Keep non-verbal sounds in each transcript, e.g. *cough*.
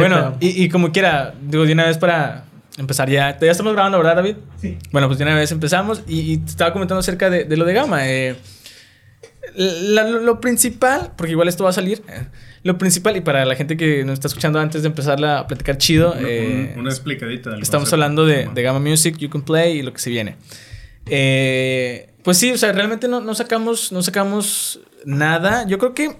bueno, y, como quiera, digo, de una vez para empezar ya. Ya estamos grabando, ¿verdad, David? Sí. Bueno, pues de una vez empezamos y, te estaba comentando acerca de, lo de Gama. Eh, lo, principal, porque igual esto va a salir, eh, lo principal, y para la gente que nos está escuchando antes de empezar a platicar chido, una, eh, explicadita. estamos hablando de, de, Gamma Music, You Can Play y lo que se viene. Eh, pues sí, o sea, realmente no, no, sacamos, no sacamos nada. Yo creo que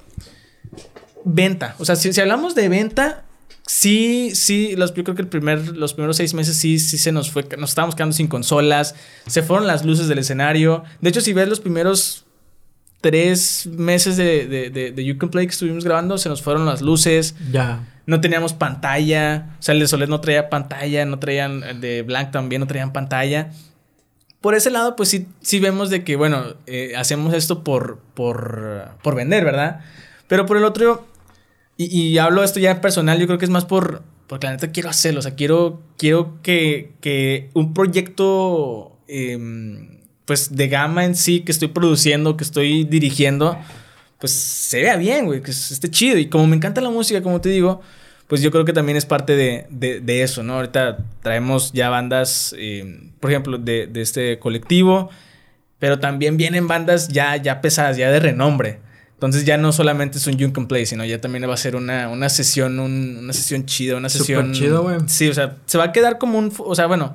venta, o sea, si, si hablamos de venta, sí, sí, los, yo creo que el primer, los primeros seis meses sí, sí se nos fue, nos estábamos quedando sin consolas, se fueron las luces del escenario. De hecho, si ves los primeros tres meses de, de, de, You Can Play que estuvimos grabando, se nos fueron las luces. Ya. No teníamos pantalla. O sea, el de Soler no traía pantalla, no traían, el de Blank también no traían pantalla. Por ese lado, pues sí, sí vemos de que, bueno, eh, hacemos esto por, por, por vender, ¿verdad? Pero por el otro, y, y, hablo esto ya personal, yo creo que es más por, porque la neta quiero hacerlo, o sea, quiero, quiero que, que un proyecto... Eh, pues de gama en sí que estoy produciendo, que estoy dirigiendo, pues se vea bien, güey, que esté chido. Y como me encanta la música, como te digo, pues yo creo que también es parte de, de, eso, ¿no? Ahorita traemos ya bandas, eh, por ejemplo, de, de, este colectivo, pero también vienen bandas ya, ya pesadas, ya de renombre. Entonces ya no solamente es un Can Play, sino ya también va a ser una, una sesión, una sesión chida, una sesión... Chido, güey. Sí, o sea, se va a quedar como un... O sea, bueno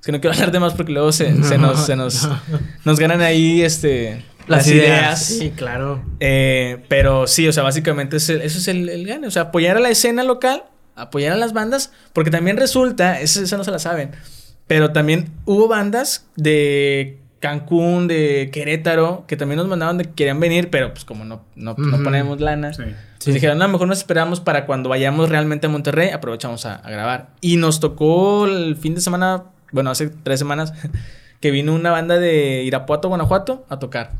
es que no quiero *laughs* hablar de más porque luego se, *laughs* nos, se nos, *laughs* nos ganan ahí este, las, ideas. Sí, claro. Eh, pero sí, o sea, básicamente eso es el, el gane. O sea, apoyar a la escena local, apoyar a las bandas, porque también resulta, eso, no se la saben, pero también hubo bandas de Cancún, de Querétaro, que también nos mandaban de que querían venir, pero pues como no, no, ponemos lana. Sí. dijeron, no, a lo mejor nos esperamos para cuando vayamos realmente a Monterrey, aprovechamos a, a grabar. Y nos tocó el fin de semana bueno, hace tres semanas, *laughs* que vino una banda de Irapuato, Guanajuato, a tocar.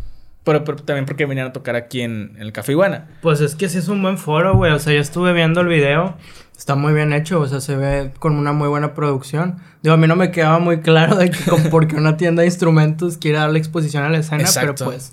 Pero, también porque venían a tocar aquí en, el Café Iguana. Pues es que sí es un buen foro, güey. O sea, yo estuve viendo el video. Está muy bien hecho, o sea, se ve con una muy buena producción. Digo, a mí no me quedaba muy claro de que *laughs* porque una tienda de instrumentos quiere darle exposición a la escena, pero pues,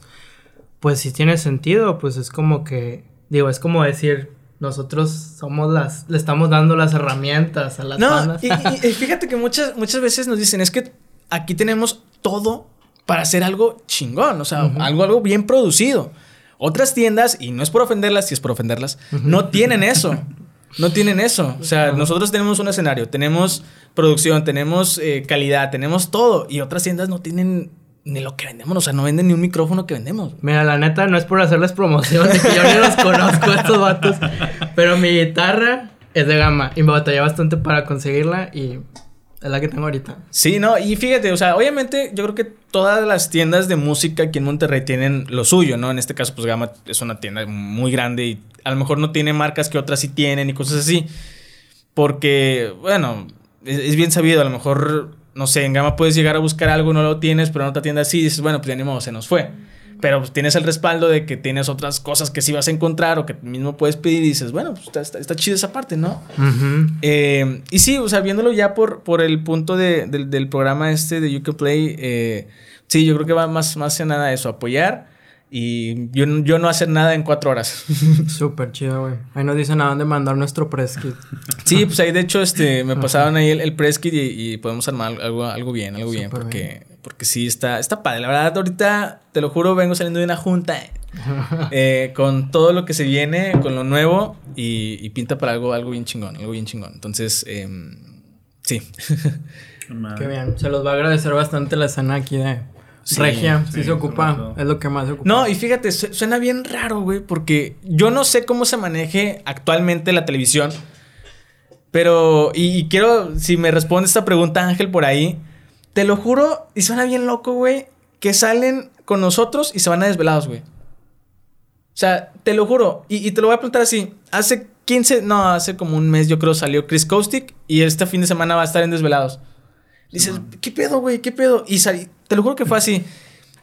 pues sí tiene sentido, pues es como que, digo, es como decir, nosotros somos las, le estamos dando las herramientas a las no, Y, fíjate que muchas, muchas veces nos dicen, es que aquí tenemos todo para hacer algo chingón, o sea, algo, algo bien producido. Otras tiendas, y no es por ofenderlas, si es por ofenderlas, no tienen eso. *laughs* No tienen eso. O sea, nosotros tenemos un escenario, tenemos producción, tenemos eh, calidad, tenemos todo. Y otras tiendas no tienen ni lo que vendemos, o sea, no venden ni un micrófono que vendemos. Mira, la neta no es por hacerles promoción, que yo ni los conozco a estos vatos, pero mi guitarra es de gama y me batallé bastante para conseguirla y es la que tengo ahorita. Sí, no, y fíjate, o sea, obviamente yo creo que todas las tiendas de música aquí en Monterrey tienen lo suyo, ¿no? En este caso, pues Gama es una tienda muy grande y a lo mejor no tiene marcas que otras sí tienen y cosas así. Porque, bueno, es bien sabido, a lo mejor no sé, en Gama puedes llegar a buscar algo, no lo tienes, pero en otra tienda sí, dices, bueno, pues ya ni modo, se nos fue. Pero pues, tienes el respaldo de que tienes otras cosas que sí vas a encontrar o que mismo puedes pedir y dices, bueno, pues está, está, chido esa parte, ¿no? Eh, y sí, o sea, viéndolo ya por, por el punto de, del programa este de You Can Play, eh, sí, yo creo que va más, más que nada eso, apoyar y yo, yo no hacer nada en cuatro horas. *laughs* Súper chido, güey. Ahí nos dicen a dónde mandar nuestro press kit. Sí, pues ahí de hecho este, me *laughs* pasaron ahí el, el press kit y, podemos armar algo, algo bien, algo bien. Porque, porque sí, está, está padre. La verdad, ahorita, te lo juro, vengo saliendo de una junta *laughs* eh, con todo lo que se viene, con lo nuevo y, pinta para algo, algo bien chingón, algo bien chingón. Entonces, em, sí. Qué bien. Se los va a agradecer bastante la escena aquí de Regia, sí, se ocupa. Es lo que más se ocupa. No, y fíjate, suena bien raro, güey, porque yo no sé cómo se maneje actualmente la televisión. Pero, y, quiero, si me responde esta pregunta, Ángel, por ahí, te lo juro, y suena bien loco, güey, que salen con nosotros y se van a desvelados, güey. O sea, te lo juro, y, te lo voy a preguntar así. Hace 15, no, hace como un mes, yo creo, salió Chris Caustic y este fin de semana va a estar en Desvelados. Dices, ¿qué pedo, güey? ¿Qué pedo? Y te lo juro que fue así.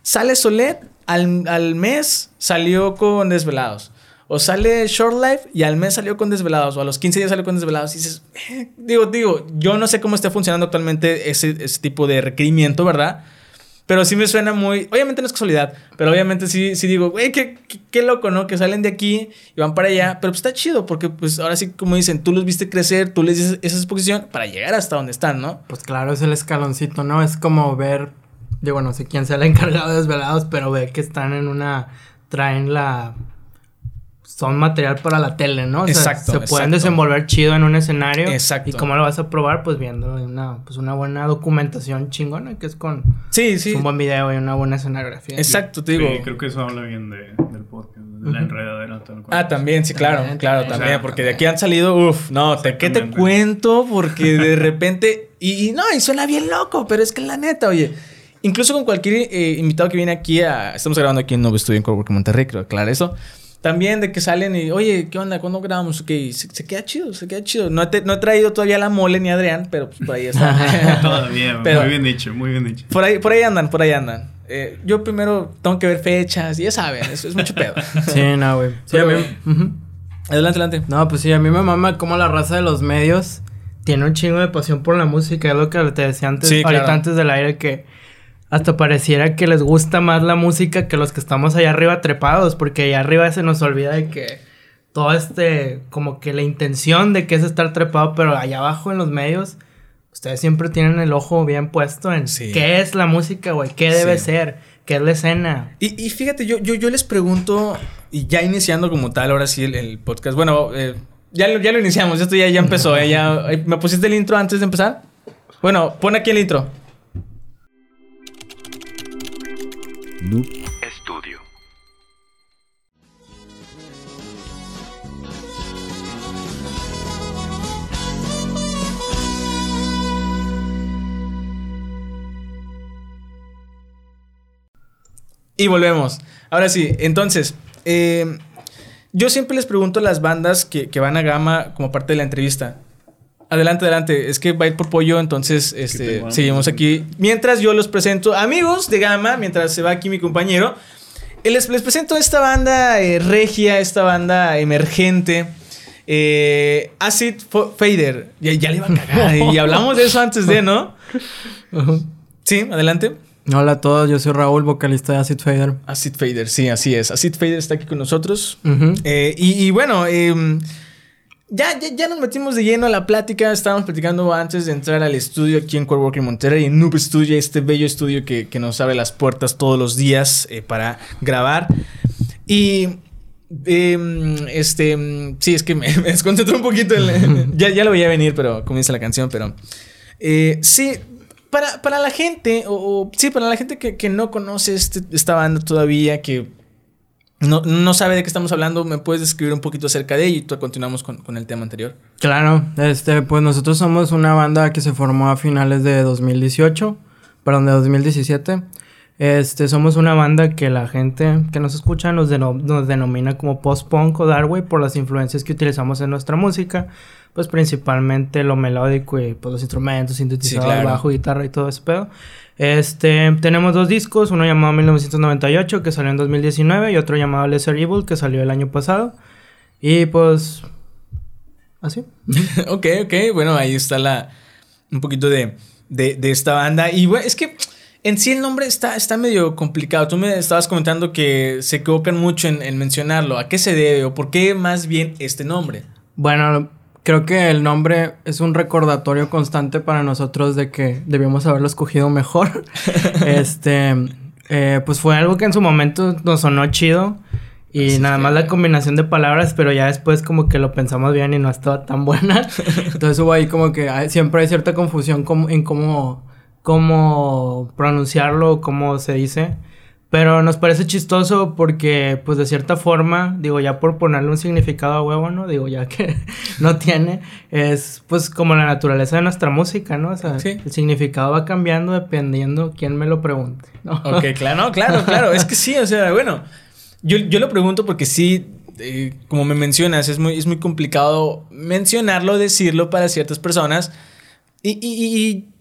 Sale Solet, al, mes salió con Desvelados. O sale Short Life y al mes salió con Desvelados. O a los 15 días salió con Desvelados. Y dices, eh", digo, digo, yo no sé cómo está funcionando actualmente ese, ese tipo de requerimiento, ¿verdad? Pero sí me suena muy. Obviamente no es casualidad, pero obviamente sí, sí digo, güey, qué, qué, loco, ¿no? Que salen de aquí y van para allá. Pero pues está chido, porque pues ahora sí, como dicen, tú los viste crecer, tú les dices esa exposición para llegar hasta donde están, ¿no? Pues claro, es el escaloncito, ¿no? Es como ver. Digo, no sé quién sea el encargado de desvelados, pero ver que están en una. Traen la son material para la tele, ¿no? O sea, Exacto, Se pueden exacto. desenvolver chido en un escenario. Exacto. ¿Y cómo lo vas a probar? Pues viendo una, pues una buena documentación chingona, que es con Sí, sí. un buen video y una buena escenografía. Exacto, te digo. Sí, creo que eso habla bien de, del podcast, de la enredadera tal cual. Ah, también, sí, claro, También, claro, también. porque de aquí han salido, uff, no, te, ¿qué te cuento? Porque de *laughs* repente, y, y no, y suena bien loco, pero es que la neta, oye, incluso con cualquier eh, invitado que viene aquí a, estamos grabando aquí en Nuevo Estudio en Coworking Monterrey, creo aclarar eso, también de que salen y, oye, ¿qué onda? ¿Cuándo grabamos? Ok, se, se queda chido, se queda chido. No, te- no he traído todavía la mole ni a Adrián, pero pues por ahí está. *laughs* Todavía, *laughs* Pero- muy bien dicho, muy bien dicho. por, ahí, por ahí andan, por ahí andan. Eh, yo primero tengo que ver fechas, ya saben, eso es mucho pedo. *laughs* Sí, no, güey. Sí, a Pero- adelante, adelante. No, pues sí, a mí me mama como la raza de los medios tiene un chingo de pasión por la música. Es lo que te decía antes, Sí, ahorita claro. antes del aire, que hasta pareciera que les gusta más la música que los que estamos allá arriba trepados, porque allá arriba se nos olvida de que todo este, como que la intención de que es estar trepado, pero allá abajo en los medios, ustedes siempre tienen el ojo bien puesto en Sí. qué es la música, güey, qué debe Sí. ser, qué es la escena. Y, y fíjate, yo, yo, yo les pregunto, y ya iniciando como tal, ahora sí el, el podcast. Bueno, eh, ya, lo, ya lo iniciamos, esto ya, ya empezó. eh, ya- eh, ¿Me pusiste el intro antes de empezar? Bueno, pon aquí el intro. Noob Estudio. Y volvemos. Ahora sí, entonces, eh, yo siempre les pregunto a las bandas que, que van a Gama como parte de la entrevista. Adelante, adelante. Es que va a ir por pollo, entonces este, seguimos aquí. Mientras yo los presento, amigos de Gama, mientras se va aquí mi compañero, eh, les, les presento esta banda eh, regia, esta banda emergente. eh, Acid Fader. Ya, ya le iba a cagar. y *laughs* hablamos de eso antes de, ¿no? Sí, adelante. Hola a todos, yo soy Raúl, vocalista de Acid Fader. Acid Fader, sí, así es. Acid Fader está aquí con nosotros. Eh, y bueno, em, ya, ya, ya nos metimos de lleno a la plática. Estábamos platicando antes de entrar al estudio aquí en Core Working Monterrey, en Noob Studio, este bello estudio que, que nos abre las puertas todos los días eh, para grabar. Y. em, este. sí, es que me, *laughs* me un poquito. el- *laughs* ya, ya lo veía venir, pero comienza la canción, pero. eh, sí. Para, para la gente, o, o- sí, para la gente que, que no conoce este- esta banda todavía, que no, no sabe de qué estamos hablando, ¿me puedes describir un poquito acerca de ello y tú continuamos con, con el tema anterior? Claro, este, pues nosotros somos una banda que se formó a finales de 2018, perdón, de 2017. Este, somos una banda que la gente que nos escucha nos, deno- nos denomina como post-punk o darkway por las influencias que utilizamos en nuestra música, pues principalmente lo melódico y pues los instrumentos, sintetizador, claro. bajo, guitarra y todo ese pedo. Este, tenemos dos discos, uno llamado 1998 que salió en 2019 y otro llamado Lesser Evil que salió el año pasado. Y pues así. *laughs* ok, ok, bueno, ahí está la un poquito de, de, de esta banda. Y bueno, es que en sí el nombre está, está medio complicado. Tú me estabas comentando que se equivocan mucho en, en mencionarlo. ¿A qué se debe o por qué más bien este nombre? Bueno, creo que el nombre es un recordatorio constante para nosotros de que debíamos haberlo escogido mejor. *laughs* este, eh, pues fue algo que en su momento nos sonó chido. Y Así nada que- más la combinación de palabras, pero ya después como que lo pensamos bien y no estaba tan buena. *laughs* Entonces hubo ahí como que hay- siempre hay cierta confusión como- en cómo, cómo pronunciarlo, cómo se dice. Pero nos parece chistoso porque, pues de cierta forma, digo, ya por ponerle un significado a huevo, ¿no? Digo, ya que *laughs* no tiene, es pues como la naturaleza de nuestra música, ¿no? O sea, Sí. el significado va cambiando dependiendo quién me lo pregunte, ¿no? Ok, *laughs* claro, no, claro, claro. Es que sí, o sea, bueno, yo, yo lo pregunto porque sí, eh, como me mencionas, es muy, es muy complicado mencionarlo, decirlo para ciertas personas. Y, y- y- y, ¿a-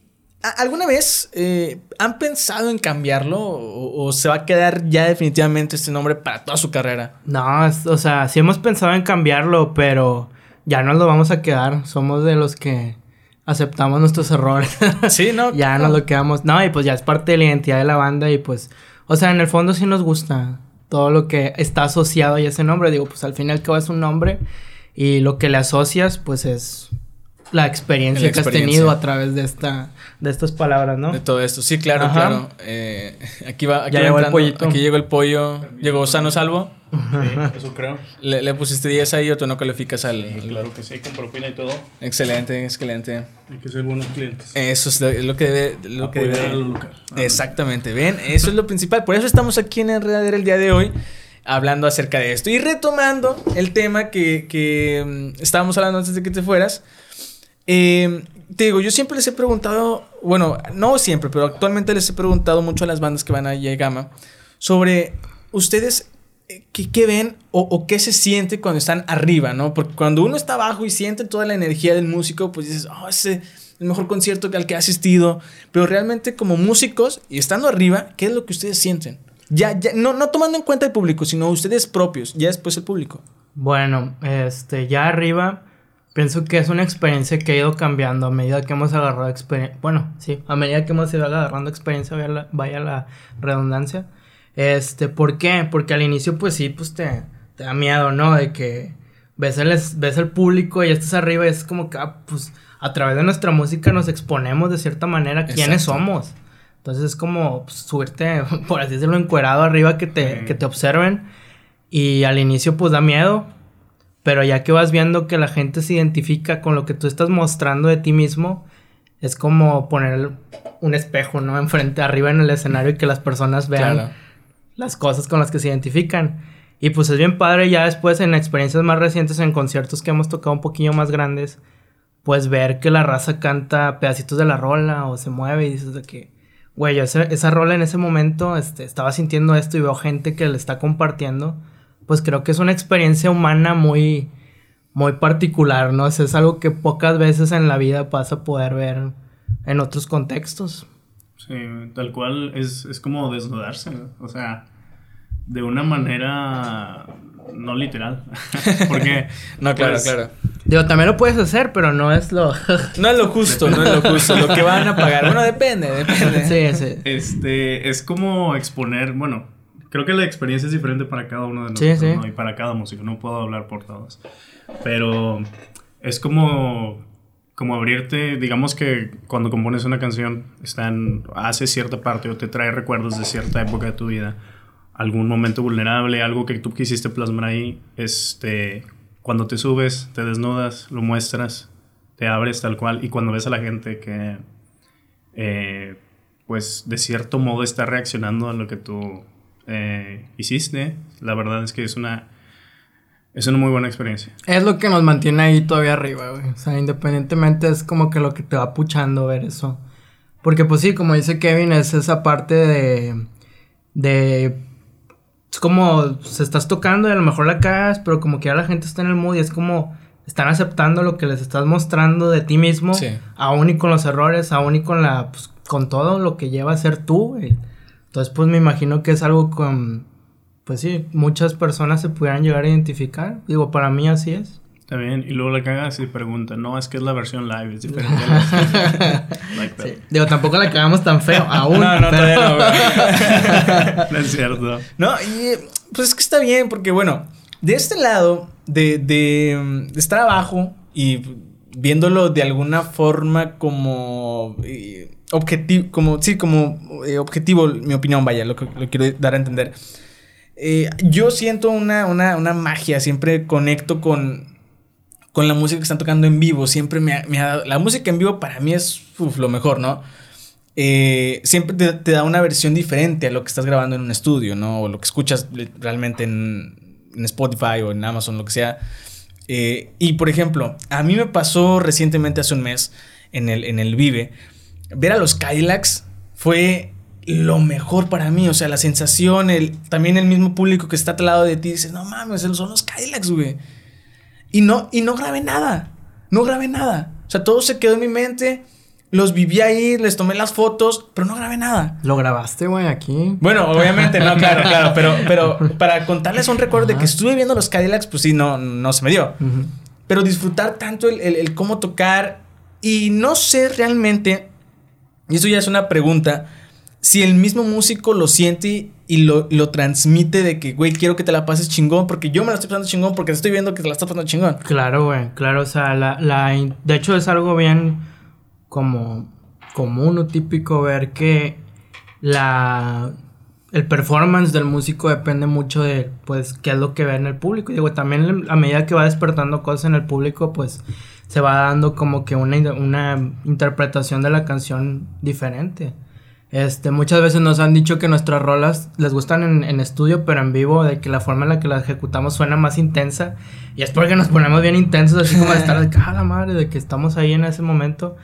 ¿alguna vez eh, han pensado en cambiarlo o, o se va a quedar ya definitivamente este nombre para toda su carrera? No, es- o sea, sí hemos pensado en cambiarlo, pero ya no lo vamos a quedar. Somos de los que aceptamos nuestros errores. *laughs* Sí, ¿no? *laughs* ya nos lo quedamos. No, y pues ya es parte de la identidad de la banda y pues, o sea, en el fondo sí nos gusta todo lo que está asociado a ese nombre. Digo, pues al fin y al cabo es un nombre y lo que le asocias pues es la experiencia, La que has tenido a través de esta de estas palabras, ¿no? De todo esto. Sí, claro, Ajá. claro. Eh, aquí va, aquí Ya va llegó el entrando, pollito. Aquí llegó el pollo. Llegó sano salvo. Sí, eso creo. Le, le pusiste 10 ahí o tú no calificas al. Claro que sí, con propina y todo. Excelente, excelente. Hay que ser buenos clientes. Eso es lo que debe. Lo que debe local. Exactamente, ven, eso es lo principal. Por eso estamos aquí en Enredadera el día de hoy, hablando acerca de esto. Y retomando el tema que, que, mm, estábamos hablando antes de que te fueras. Eh, te digo, yo siempre les he preguntado, bueno, no siempre, pero actualmente les he preguntado mucho a las bandas que van a Gama sobre ustedes eh, qué, qué ven o, qué se siente cuando están arriba, ¿no? Porque cuando uno está abajo y siente toda la energía del músico, pues dices, oh, ese es el mejor concierto al que ha asistido. Pero realmente como músicos y estando arriba, ¿qué es lo que ustedes sienten? Ya, ya, no, no tomando en cuenta el público, sino ustedes propios, ya después el público. Bueno, este, ya arriba, pienso que es una experiencia que ha ido cambiando a medida que hemos agarrado experiencia. Bueno, sí, a medida que hemos ido agarrando experiencia, vaya la, vaya la redundancia. Este, ¿por qué? Porque al inicio, pues sí, pues te, te da miedo, ¿no? De que ves el, es- ves el público y estás arriba y es como que, ah, pues, a través de nuestra música nos exponemos de cierta manera quiénes Exacto. somos. Entonces es como pues, subirte, *laughs* por así decirlo, encuerado arriba que te, Sí. que te observen. Y al inicio pues da miedo, pero ya que vas viendo que la gente se identifica con lo que tú estás mostrando de ti mismo, es como poner un espejo, ¿no? Enfrente, arriba en el escenario y que las personas vean Claro. las cosas con las que se identifican. Y pues es bien padre ya después en experiencias más recientes, en conciertos que hemos tocado un poquillo más grandes, pues ver que la raza canta pedacitos de la rola o se mueve y dices de que, güey, yo ese- esa rola en ese momento este, estaba sintiendo esto y veo gente que le está compartiendo, pues creo que es una experiencia humana muy, muy particular, ¿no? O sea, es algo que pocas veces en la vida vas a poder ver en otros contextos. Sí, tal cual es, es como desnudarse, ¿no? o sea, de una manera no literal. *laughs* Porque *laughs* No, claro, pues, claro. Digo, también lo puedes hacer, pero no es lo... *laughs* No es lo justo, no es lo justo. Lo que van a pagar. Bueno, depende, depende. sí, sí. Este, es como exponer, bueno, creo que la experiencia es diferente para cada uno de Sí, nosotros, sí. ¿no? Y para cada músico, no puedo hablar por todos. Pero es como, como abrirte, digamos que cuando compones una canción, está en- hace cierta parte o te trae recuerdos de cierta época de tu vida, algún momento vulnerable, algo que tú quisiste plasmar ahí, este, cuando te subes, te desnudas, lo muestras, te abres tal cual, y cuando ves a la gente que eh, pues de cierto modo está reaccionando a lo que tú eh, hiciste. La verdad es que es una, es una muy buena experiencia. Es lo que nos mantiene ahí todavía arriba, güey. O sea, independientemente es como que lo que te va puchando ver eso. Porque pues sí, como dice Kevin, es esa parte de... De... Es como se estás tocando y a lo mejor la cagas, pero como que ya la gente está en el mood y es como... Están aceptando lo que les estás mostrando de ti mismo. Sí. Aún y con los errores, aún y con la... Pues, con todo lo que lleva a ser tú, güey. Entonces pues me imagino que es algo con... Pues sí, muchas personas se pudieran llegar a identificar. Digo, para mí así es. Está bien. Y luego la cagas y pregunta, no, es que es la versión live, es diferente. la- Like that. Digo, tampoco la cagamos tan feo *laughs* aún. No, no, pero- todavía no. *laughs* No es cierto. No, y eh, pues es que está bien, porque bueno, de este lado, de, de, de estar abajo y viéndolo de alguna forma como objetivo, como, sí, como eh, objetivo, mi opinión, vaya, lo que lo quiero dar a entender. Eh, yo siento una, una, una magia, siempre conecto con, con la música que están tocando en vivo, siempre me ha, me ha dado- la música en vivo para mí es uf, lo mejor, ¿no? eh, siempre te, te da una versión diferente a lo que estás grabando en un estudio, ¿no? O lo que escuchas realmente en, en Spotify o en Amazon, lo que sea. Eh, y por ejemplo, a mí me pasó recientemente hace un mes en el, en el Vive, ver a los Cadillacs fue lo mejor para mí, o sea, la sensación, el, también el mismo público que está al lado de ti, dices, no mames, son los Cadillacs, güey. Y no, y no grabé nada, no grabé nada. O sea, todo se quedó en mi mente, los viví ahí, les tomé las fotos, pero no grabé nada. Lo grabaste, güey, aquí. Bueno, obviamente, no, claro, claro, pero, *laughs* pero para contarles un recuerdo de que estuve viendo los Cadillacs, pues sí, no, no se me dio. Pero disfrutar tanto el, el- el cómo tocar Y no sé realmente, y eso ya es una pregunta, si el mismo músico lo siente y lo, lo transmite de que, güey, quiero que te la pases chingón, porque yo me la estoy pasando chingón, porque te estoy viendo que te la estás pasando chingón. Claro, güey, claro, o sea, la, la, de hecho es algo bien como común o típico ver que la, el performance del músico depende mucho de, pues, qué es lo que ve en el público. Y digo, también a medida que va despertando cosas en el público, pues, se va dando como que una, una interpretación de la canción diferente. Este, muchas veces nos han dicho que nuestras rolas les gustan en, en estudio, pero en vivo, de que la forma en la que las ejecutamos suena más intensa. Y es porque nos ponemos bien intensos, así como de estar de que, "Ah, la madre, de que estamos ahí en ese momento.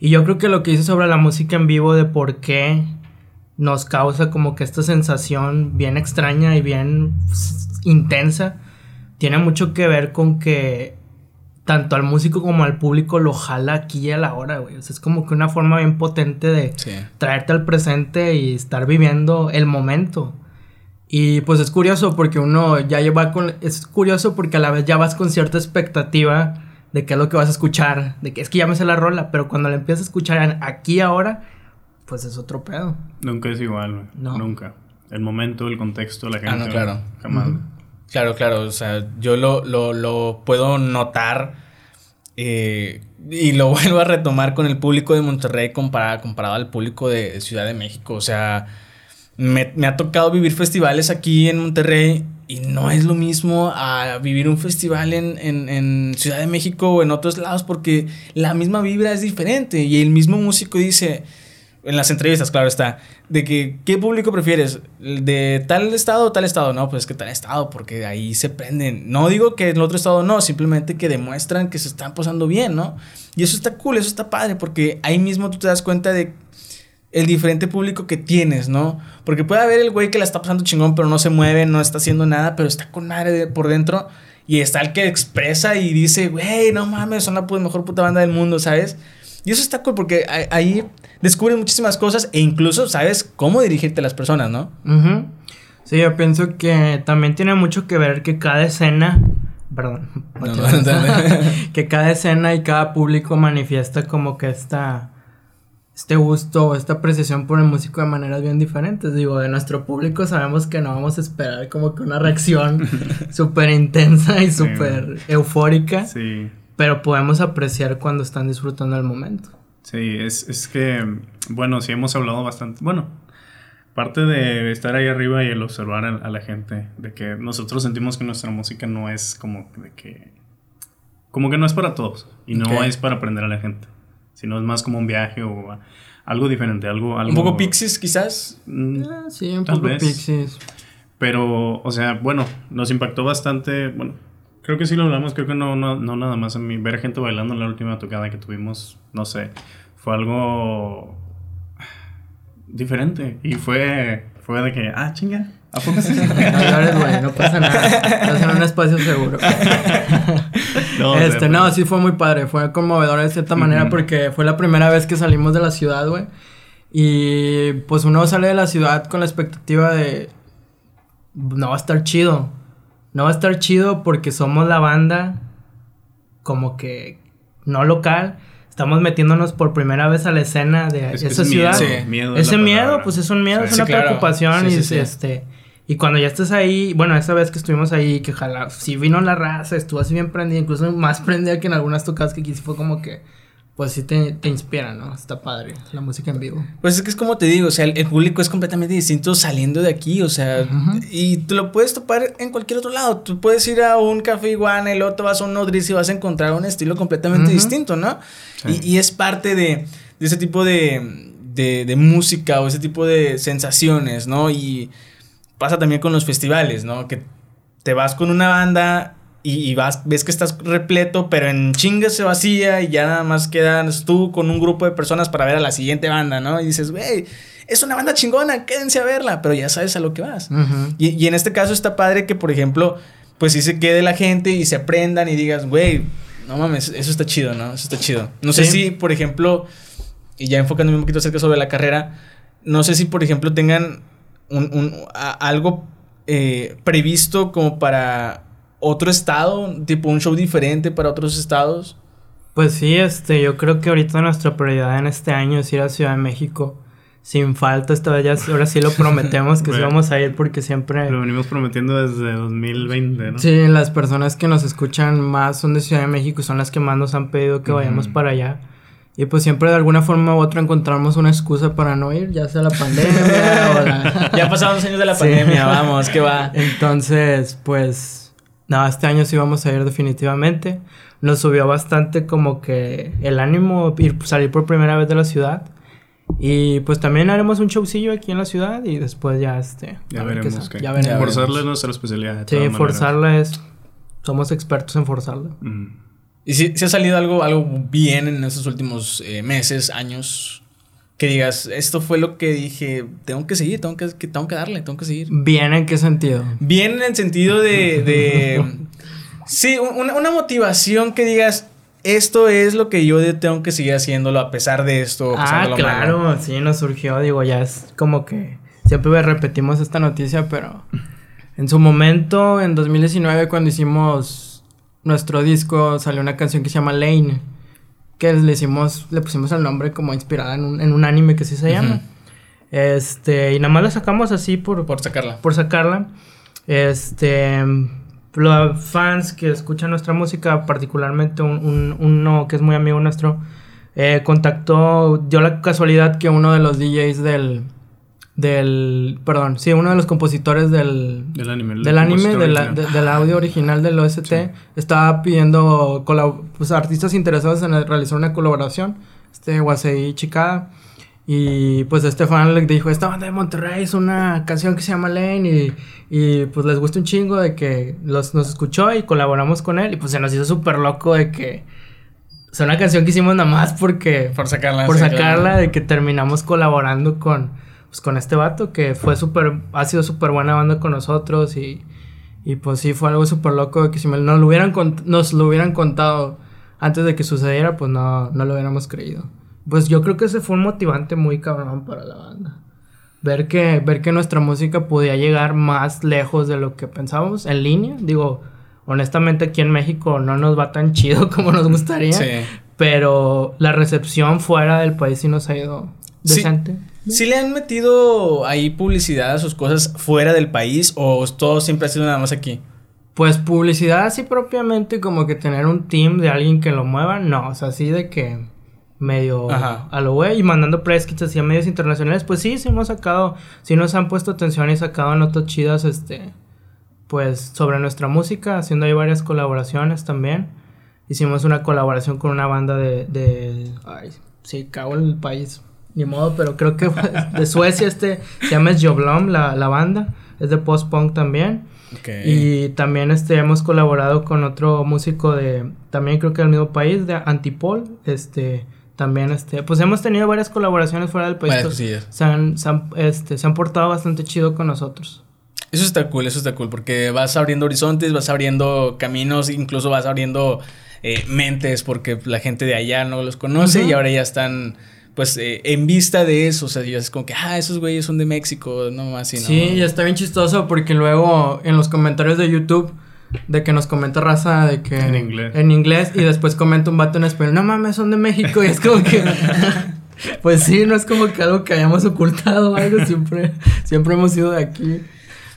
Y yo creo que lo que dice sobre la música en vivo, de por qué nos causa como que esta sensación bien extraña y bien intensa, tiene mucho que ver con que tanto al músico como al público lo jala aquí y a la hora, güey. O sea, es como que una forma bien potente de Sí. traerte al presente y estar viviendo el momento. Y pues es curioso porque uno ya lleva con... Es curioso porque a la vez ya vas con cierta expectativa de qué es lo que vas a escuchar, de que es que ya me sé la rola, pero cuando la empiezas a escuchar aquí ahora, pues es otro pedo. Nunca es igual, güey. No. Nunca. El momento, el contexto, la Ah, gente. no, claro. Jamás. Ujú. Claro, claro, o sea, yo lo, lo, lo puedo notar eh, y lo *laughs* vuelvo a retomar con el público de Monterrey comparado, comparado al público de Ciudad de México. O sea, me, me ha tocado vivir festivales aquí en Monterrey y no es lo mismo a vivir un festival en, en, en Ciudad de México o en otros lados porque la misma vibra es diferente y el mismo músico dice en las entrevistas, claro está, de que ¿qué público prefieres? ¿El ¿De tal estado o tal estado? No, pues que tal estado, porque ahí se prenden. No digo que en otro estado no, simplemente que demuestran que se están pasando bien, ¿no? Y eso está cool, eso está padre, porque ahí mismo tú te das cuenta de el diferente público que tienes, ¿no? Porque puede haber el güey que la está pasando chingón, pero no se mueve, no está haciendo nada, pero está con madre por dentro. Y está el que expresa y dice, güey, no mames, son la mejor puta banda del mundo, ¿sabes? Y eso está cool porque ahí- descubren muchísimas cosas e incluso sabes cómo dirigirte a las personas, ¿no? Sí, yo pienso que también tiene mucho que ver que cada escena, perdón, *laughs* No, no, no, no. *laughs* que cada escena y cada público manifiesta como que esta este gusto, esta apreciación por el músico de maneras bien diferentes. Digo, de nuestro público sabemos que no vamos a esperar como que una reacción *laughs* súper intensa y súper eufórica, Sí. Pero podemos apreciar cuando están disfrutando el momento. Sí, es, es que, bueno, sí hemos hablado bastante. Bueno, parte de estar ahí arriba y el observar a, a la gente, de que nosotros sentimos que nuestra música no es como de que. Como que no es para todos y no es para aprender a la gente, sino es más como un viaje o a- algo diferente, algo. algo Un poco Pixies, quizás. Mm, Ah, sí, un Tal poco vez. Pixies. Pero, o sea, bueno, nos impactó bastante. Bueno, creo que sí lo hablamos. Creo que no, no, no nada más a mí. Ver gente bailando en la última tocada que tuvimos, no sé, fue algo diferente. Y fue, fue de que, ah, chinga, ¿a poco sí? *laughs* No güey, no pasa nada. Estás en un espacio seguro. *laughs* No, este, fue- no, sí fue muy padre. Fue conmovedor de cierta manera porque fue la primera vez que salimos de la ciudad, güey. Y pues uno sale de la ciudad con la expectativa de. No va a estar chido. No va a estar chido porque somos la banda como que no local. Estamos metiéndonos por primera vez a la escena de Es esa es ciudad. miedo, Sí. miedo es Ese miedo, pues es un miedo, Sí. es Sí, una claro. preocupación. Sí, y este. Y cuando ya estés ahí, bueno, esa vez que estuvimos ahí, que ojalá, sí vino la raza, estuvo así bien prendida, incluso más prendida que en algunas tocadas que aquí fue como que, pues sí te, te inspira, ¿no? Está padre la música en vivo. Pues es que es como te digo, o sea, el, el público es completamente distinto saliendo de aquí, o sea, y tú lo puedes topar en cualquier otro lado. Tú puedes ir a un café iguana y luego te vas a un nodriz y vas a encontrar un estilo completamente distinto, ¿no? Sí. Y, y es parte de, de ese tipo de, de, de música o ese tipo de sensaciones, ¿no? Y pasa también con los festivales, ¿no? Que te vas con una banda y, y vas, ves que estás repleto, pero en chinga se vacía y ya nada más quedas tú con un grupo de personas para ver a la siguiente banda, ¿no? Y dices, güey, es una banda chingona, quédense a verla, pero ya sabes a lo que vas. Y, y en este caso está padre que, por ejemplo, pues sí se quede la gente y se aprendan y digas, güey, no mames, eso está chido, ¿no? Eso está chido. No sé si, por ejemplo, y ya enfocándome un poquito acerca sobre la carrera, no sé si, por ejemplo, tengan un, un- a- algo eh, previsto como para otro estado, tipo un show diferente para otros estados. Pues sí, este, yo creo que ahorita nuestra prioridad en este año es ir a Ciudad de México. Sin falta, esta vez ya, ahora sí lo *laughs* prometemos que sí vamos a ir porque siempre... Lo venimos prometiendo desde 2020, ¿no? Sí, las personas que nos escuchan más son de Ciudad de México y son las que más nos han pedido que vayamos para allá. Y pues siempre de alguna forma u otra encontramos una excusa para no ir, ya sea la pandemia *laughs* o la... Ya pasaron dos años de la Sí. pandemia, vamos, que va. Entonces, pues, nada, este año sí vamos a ir definitivamente. Nos subió bastante como que el ánimo ir salir por primera vez de la ciudad. Y pues también haremos un showcillo aquí en la ciudad y después ya este... Ya veremos. qué. Ya veremos. Forzarle es nuestra especialidad. de Sí, todas maneras. forzarla es... Somos expertos en forzarla. Ujú. ¿Y si, si ha salido algo, algo bien en estos últimos eh, meses, años? Que digas, esto fue lo que dije, tengo que seguir, tengo que, que- tengo que darle, tengo que seguir. ¿Bien en qué sentido? Bien en el sentido de... de *laughs* sí, un- una, una motivación que digas, esto es lo que yo tengo que seguir haciéndolo a pesar de esto. Ah, de lo malo". claro, sí, nos surgió, digo, ya es como que siempre repetimos esta noticia, pero en su momento, en 2019, cuando hicimos nuestro disco, salió una canción que se llama Lane, que le hicimos, le pusimos el nombre como inspirada en un, en un anime que sí se llama. Este, y nada más la sacamos así por, Por sacarla. por sacarla. Este, los fans que escuchan nuestra música, particularmente un, un- uno que es muy amigo nuestro, eh, contactó, dio la casualidad que uno de los DJs del, del, perdón, sí, uno de los compositores del, Del anime. del anime, compositor de la- original. de- del audio original del OST, estaba pidiendo colab- pues, artistas interesados en realizar una colaboración, este Wasei Chikada. Y pues este fan le dijo, esta banda de Monterrey es una canción que se llama Lane y, y pues les gusta un chingo de que los, nos escuchó y colaboramos con él y pues se nos hizo súper loco de que... O sea, una canción que hicimos nada más porque... Por sacarla. por sacarla, claro. de que terminamos colaborando con, pues, con este vato que fue súper, ha sido súper buena banda con nosotros y, y pues sí, fue algo súper loco que si me, nos, lo hubieran nos lo hubieran contado antes de que sucediera, pues no, no lo hubiéramos creído. Pues yo creo que ese fue un motivante muy cabrón para la banda. Ver que, ver que nuestra música podía llegar más lejos de lo que pensábamos en línea. Digo, honestamente aquí en México no nos va tan *laughs* chido como nos gustaría. Sí. Pero la recepción fuera del país sí nos ha ido. Decente. ¿Sí le han metido ahí publicidad a sus cosas fuera del país o todo siempre ha sido nada más aquí? Pues publicidad así propiamente como que tener un team de alguien que lo mueva, no, o sea, así de que medio Ajá. a lo güey y mandando press kits así a medios internacionales, pues sí, sí hemos sacado, sí nos han puesto atención y sacado notas chidas, este, pues sobre nuestra música, haciendo ahí varias colaboraciones también. Hicimos una colaboración con una banda de, de ay, sí, cago en el país, ni modo, pero creo que de Suecia, este, se llama Joblom, la, la banda, es de post-punk también. Y también este hemos colaborado con otro músico de también creo que del mismo país de Antipol, este también este pues hemos tenido varias colaboraciones fuera del país. Pues, se han, se han, este, se han portado bastante chido con nosotros. Eso está cool, eso está cool, porque vas abriendo horizontes, vas abriendo caminos, incluso vas abriendo eh, mentes, porque la gente de allá no los conoce y ahora ya están, pues, eh, en vista de eso. O sea, ya es como que, ah, esos güeyes son de México, no más y no. Sí, y está bien chistoso porque luego en los comentarios de YouTube de que nos comenta raza de que En inglés. en inglés y después comenta un vato en español, no mames, son de México y es como que *laughs* pues sí, no es como que algo que hayamos ocultado o algo, siempre siempre hemos sido de aquí.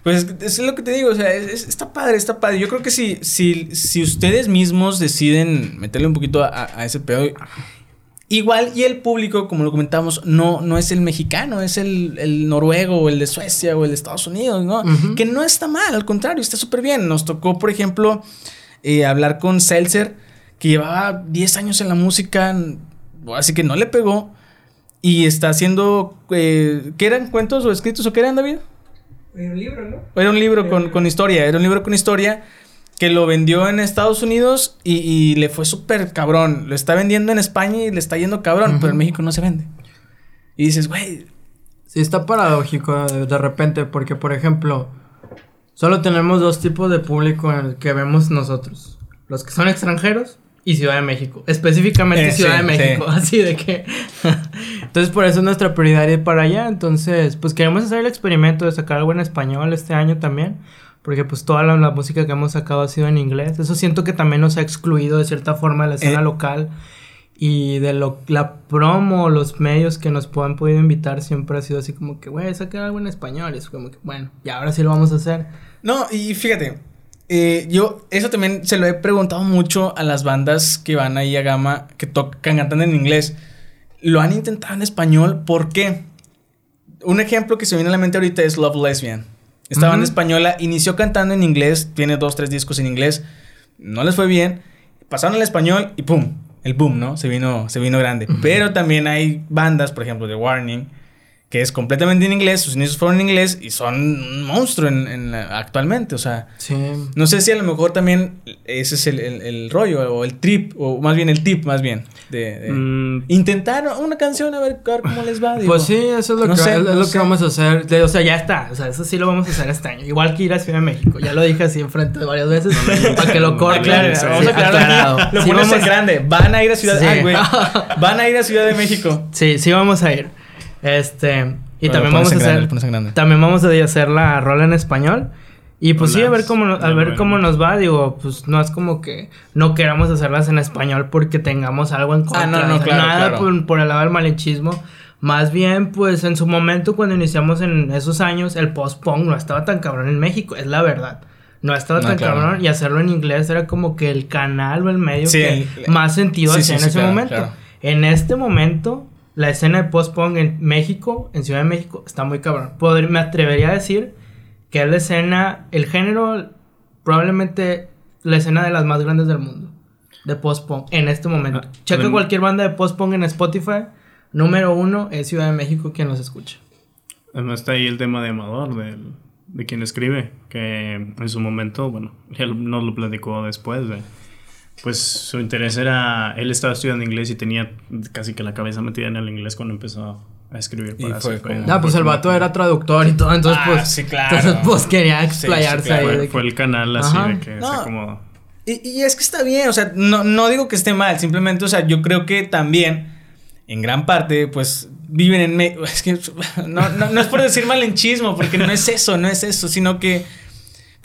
Pues es lo que te digo, o sea, es- es- está padre, está padre. Yo creo que si, si, si ustedes mismos deciden meterle un poquito a, a ese pedo, igual y el público, como lo comentamos, no, no es el mexicano, es el, el noruego o el de Suecia o el de Estados Unidos, ¿no? Que no está mal, al contrario, está súper bien. Nos tocó, por ejemplo, eh, hablar con Seltzer, que llevaba 10 años en la música, así que no le pegó. Y está haciendo, eh, ¿qué eran cuentos o escritos o qué eran, David? Un libro, ¿no? Era un libro con, con historia, era un libro con historia que lo vendió en Estados Unidos y, y le fue súper cabrón. Lo está vendiendo en España y le está yendo cabrón, pero en México no se vende. Y dices, güey, Sí, está paradójico de, de repente, porque por ejemplo, solo tenemos dos tipos de público en el que vemos nosotros: los que son extranjeros y Ciudad de México. Específicamente Eh, Ciudad sí, de México, sí. *laughs* así de que. *laughs* entonces, por eso es nuestra prioridad ir para allá. Entonces, pues queremos hacer el experimento de sacar algo en español este año también. Porque pues toda la, la música que hemos sacado ha sido en inglés. Eso siento que también nos ha excluido de cierta forma de la escena Eh. local. Y de lo, la promo, los medios que nos han podido invitar siempre ha sido así como que, güey, sacar algo en español. Y es como que, bueno, y ahora sí lo vamos a hacer. No, y fíjate, eh, yo eso también se lo he preguntado mucho a las bandas que van ahí a Gama, que tocan, cantan en inglés. Lo han intentado en español, ¿por qué? Un ejemplo que se viene a la mente ahorita es Love Lesbian. Esta banda Ujú. española inició cantando en inglés, tiene dos, tres discos en inglés, no les fue bien, pasaron al español y ¡pum! El boom, ¿no? Se vino, se vino grande. Pero también hay bandas, por ejemplo, The Warning, que es completamente en inglés, sus inicios fueron en inglés y son un monstruo en, en la- actualmente, o sea... Sí. No sé si a lo mejor también ese es el, el- el rollo o el trip, o más bien el tip, más bien, de, de Mm, intentar una canción a ver, a ver cómo les va. digo. Pues sí, eso es lo, No que, sé, es no lo sé. que vamos a hacer. De- o sea, ya está. O sea, eso sí lo vamos a hacer este año. Igual que ir a Ciudad de México. Ya lo dije así enfrente varias veces. para que lo corten. Aclare, Sí, vamos a aclarar. aclarado. Lo Sí, pones en vamos- grande. Van a ir a Ciudad Sí. Ay, güey. *laughs* Van a ir a Ciudad de México. Sí, sí vamos a ir. Este. Y también vamos a hacer. grande. También vamos a hacer la rola en español. Y pues sí, a ver cómo, nos- a ver bueno. cómo nos va. Digo, pues no es como que no queramos hacerlas en español porque tengamos algo en contra. Ah, no, no, o sea, claro, Nada claro. Por, por el lado del malinchismo. Más bien, pues en su momento, cuando iniciamos en esos años, el post-punk no estaba tan cabrón en México, es la verdad. No estaba No, tan claro. cabrón y hacerlo en inglés era como que el canal o el medio Sí, que el- más sentido sí, hacía sí, en sí, ese claro, momento. claro. En este momento, la escena de post-punk en México, en Ciudad de México, está muy cabrón. Podr- me atrevería a decir que es la escena, el género, probablemente la escena de las más grandes del mundo. De post-punk, en este momento. Ah, Checa cualquier banda de post-punk en Spotify. Número uno es Ciudad de México quien los escucha. Además está ahí el tema de Amador, del- de quien escribe, que en su momento, bueno, *laughs* él nos lo platicó después, güey. Pues su interés era, él estaba estudiando inglés y tenía casi que la cabeza metida en el inglés cuando empezó a escribir Y para fue hacer- como- Ah, pues el vato era traductor y todo, entonces Ah, pues. sí, claro. Entonces pues quería Sí, explayarse sí, claro. ahí. Fue, que- fue el canal así Ajá. de que No. se acomodó. Y, y es que está bien, o sea, no, no digo que esté mal, simplemente, o sea, yo creo que también, en gran parte, pues, viven en... Me *laughs* es que no, no, no es por decir malenchismo, porque no es eso, no es eso, sino que,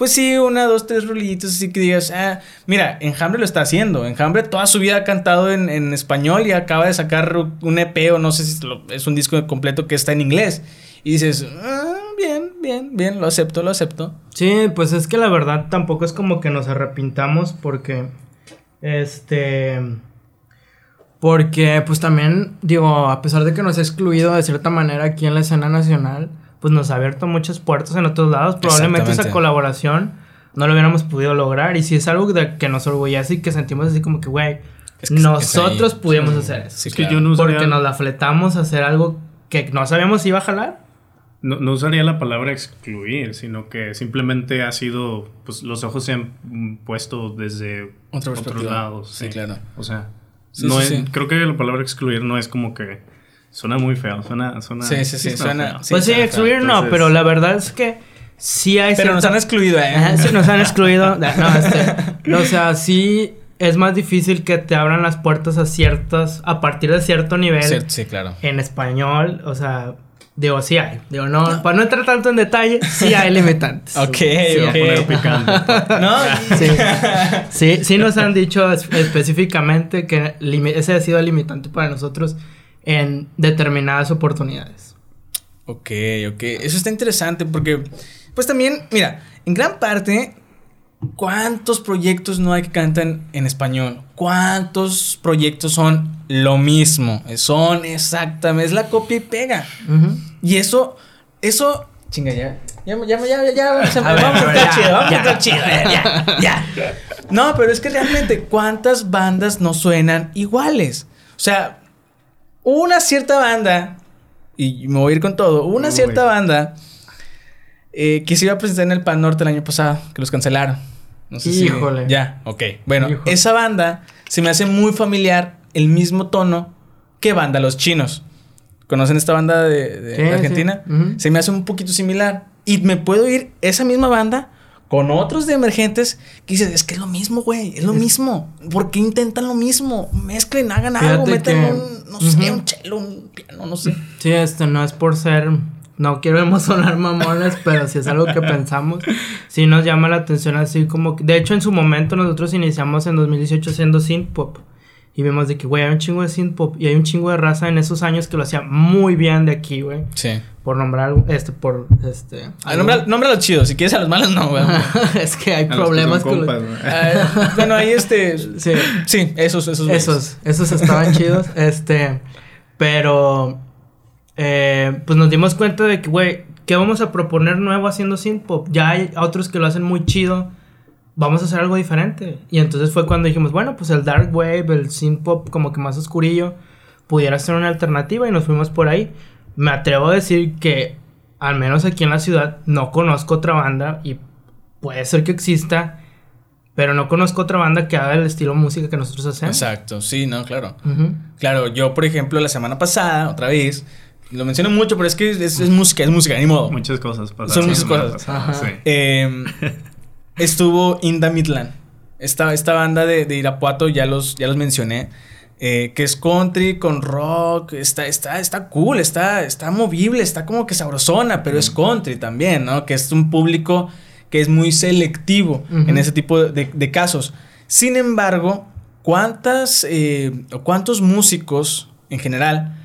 pues sí, una, dos, tres rolitos, así que digas, ah, mira, Enjambre lo está haciendo, Enjambre toda su vida ha cantado en, español y acaba de sacar un EP o no sé si es un disco completo que está en inglés. Y dices, ah, bien, bien, bien, lo acepto, lo acepto. Sí, pues es que la verdad tampoco es como que nos arrepintamos porque este porque pues también digo, a pesar de que nos ha excluido de cierta manera aquí en la escena nacional, pues nos ha abierto muchas puertas en otros lados. Probablemente esa colaboración no lo hubiéramos podido lograr y si es algo de que nos orgullece y que sentimos así como que güey, Es que nosotros pudimos hacer eso. Sí, Es que claro. yo no usaría, Porque nos la fletamos a hacer algo que no sabíamos si iba a jalar. no, no usaría la palabra excluir, sino que simplemente ha sido, pues los ojos se han puesto desde Otra otros lados. Sí, claro. O sea, Sí, no sí, es- sí. creo que la palabra excluir no es como que suena muy feo, suena, suena Sí, sí, sí, suena- pues sí, excluir no, Entonces- pero la verdad es que sí hay Pero nos han excluido, ¿eh? Ajá, sí, nos han excluido. *laughs* No, este, o sea, sí es más difícil que te abran las puertas a ciertas, a partir de cierto nivel Sí, sí, claro. en español. O sea, digo, sí hay. Digo, no, para no entrar tanto en detalle, sí hay *laughs* limitantes. Ok, Sí ok. picante. No, Sí. sí, sí nos han dicho es- específicamente que ese ha sido el limitante para nosotros en determinadas oportunidades. Ok, ok. Eso está interesante porque, pues también, mira, en gran parte, ¿cuántos proyectos no hay que cantan en español? ¿Cuántos proyectos son lo mismo? Son exactamente, es la copia y pega. Y eso, eso, chinga, ya, ya, ya, ya, ya, ya, *laughs* vamos a, A ver, vamos a a ver, estar ya, chido, vamos ya. a estar chido, ya, ya. No, pero es que realmente, ¿cuántas bandas no suenan iguales? O sea, una cierta banda, y me voy a ir con todo, una cierta banda eh, que se iba a presentar en el Pan Norte el año pasado, que los cancelaron. No sé si- Híjole. Ya, ok. Bueno, Híjole. esa banda se me hace muy familiar el mismo tono que banda Los Chinos. ¿Conocen esta banda de, de Sí, Argentina? sí. Se me hace un poquito similar. Y me puedo ir esa misma banda con otros de emergentes que dices, es que es lo mismo, güey, es lo mismo. ¿Por qué intentan lo mismo? Mezclen, hagan algo, que- un, no sé, un chelo, un piano, no sé. Sí, este no es por ser no queremos *laughs* sonar mamones, pero si es algo que pensamos, sí nos llama la atención así como... que- De hecho, en su momento nosotros iniciamos en 2018 haciendo synth pop. Y vimos de que, güey, hay un chingo de synth pop y hay un chingo de raza en esos años que lo hacía muy bien de aquí, güey. Sí. Por nombrar algo, este, por, este... Ah, nombra, nombra los chidos. Si quieres a los malos, no, güey. *laughs* es que hay A los que problemas son con... compas, los-. Ah, bueno, ahí este. Sí. Sí, esos, esos. Esos, esos estaban *laughs* chidos. Este, pero, eh, pues nos dimos cuenta de que, güey, ¿qué vamos a proponer nuevo haciendo synth pop? Ya hay otros que lo hacen muy chido. Vamos a hacer algo diferente. Y entonces fue cuando dijimos, bueno, pues el dark wave, el synth pop como que más oscurillo, pudiera ser una alternativa y nos fuimos por ahí. Me atrevo a decir que, al menos aquí en la ciudad, no conozco otra banda y puede ser que exista. Pero no conozco otra banda que haga el estilo de música que nosotros hacemos. Exacto, sí, no, claro. Claro, yo, por ejemplo, la semana pasada, otra vez, lo menciono mucho, pero es que es, es música, es música, ni modo. Muchas cosas pasaron. Son muchas cosas. pasada, sí. Eh, *laughs* estuvo Inda Midland. Esta, esta banda de, de Irapuato, ya los, ya los mencioné. Eh, que es country con rock. Está, está, está cool, está, está movible, está como que sabrosona, pero es country también, ¿no? Que es un público que es muy selectivo en ese tipo de, de casos. Sin embargo, ¿cuántas eh, o cuántos músicos en general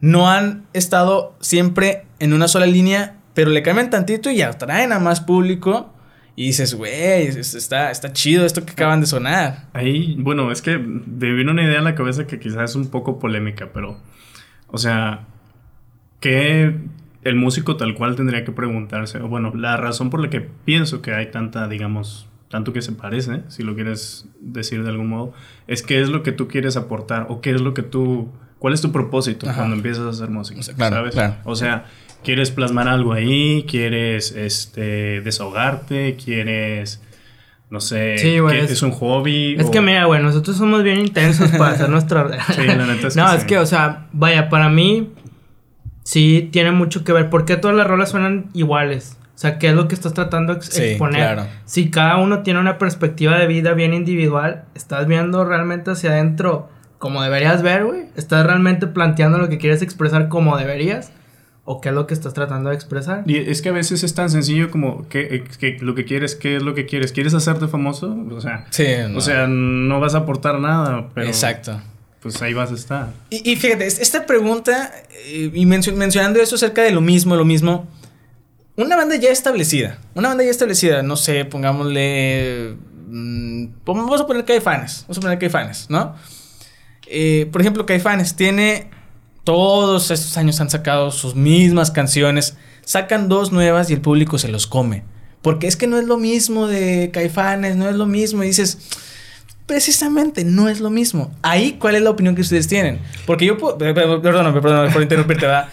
no han estado siempre en una sola línea, pero le cambian tantito y atraen a más público? Y dices, güey, es- está, está chido esto que acaban de sonar. Ahí, bueno, es que me vino una idea a la cabeza que quizás es un poco polémica, pero, o sea, que el músico tal cual tendría que preguntarse, o bueno, la razón por la que pienso que hay tanta, digamos, tanto que se parece, si lo quieres decir de algún modo, es qué es lo que tú quieres aportar o qué es lo que tú, cuál es tu propósito Ajá. cuando empiezas a hacer música, O sea, claro, ¿sabes? claro. O sea, quieres plasmar algo ahí, quieres, este, desahogarte, quieres... No sé, Sí, güey, es- es un hobby. Es o- que mira, güey, nosotros somos bien intensos para hacer *laughs* nuestra... Sí, la neta es que no, sí. es que, o sea, vaya, para mí sí tiene mucho que ver. ¿Por qué todas las rolas suenan iguales? O sea, ¿qué es lo que estás tratando de ex- Sí, exponer? claro. Si cada uno tiene una perspectiva de vida bien individual, estás viendo realmente hacia adentro como deberías ver, güey. Estás realmente planteando lo que quieres expresar como deberías. ¿O qué es lo que estás tratando de expresar? Y es que a veces es tan sencillo como que, que lo que quieres, ¿qué es lo que quieres? ¿Quieres hacerte famoso? O sea, Sí, no. o sea no vas a aportar nada, pero Exacto. pues ahí vas a estar. Y, y fíjate, es- esta pregunta, eh, y mencio- mencionando eso acerca de lo mismo, lo mismo, una banda ya establecida, una banda ya establecida, no sé, pongámosle, mm, pon- vamos a poner Caifanes, vamos a poner Caifanes, ¿no? Eh, por ejemplo, Caifanes tiene, todos estos años han sacado sus mismas canciones, sacan dos nuevas y el público se los come. Porque es que no es lo mismo de Caifanes, no es lo mismo, y dices, precisamente no es lo mismo. Ahí, ¿cuál es la opinión que ustedes tienen? Porque yo, puedo- per- per- perdóname, perdóname por interrumpirte, ¿verdad?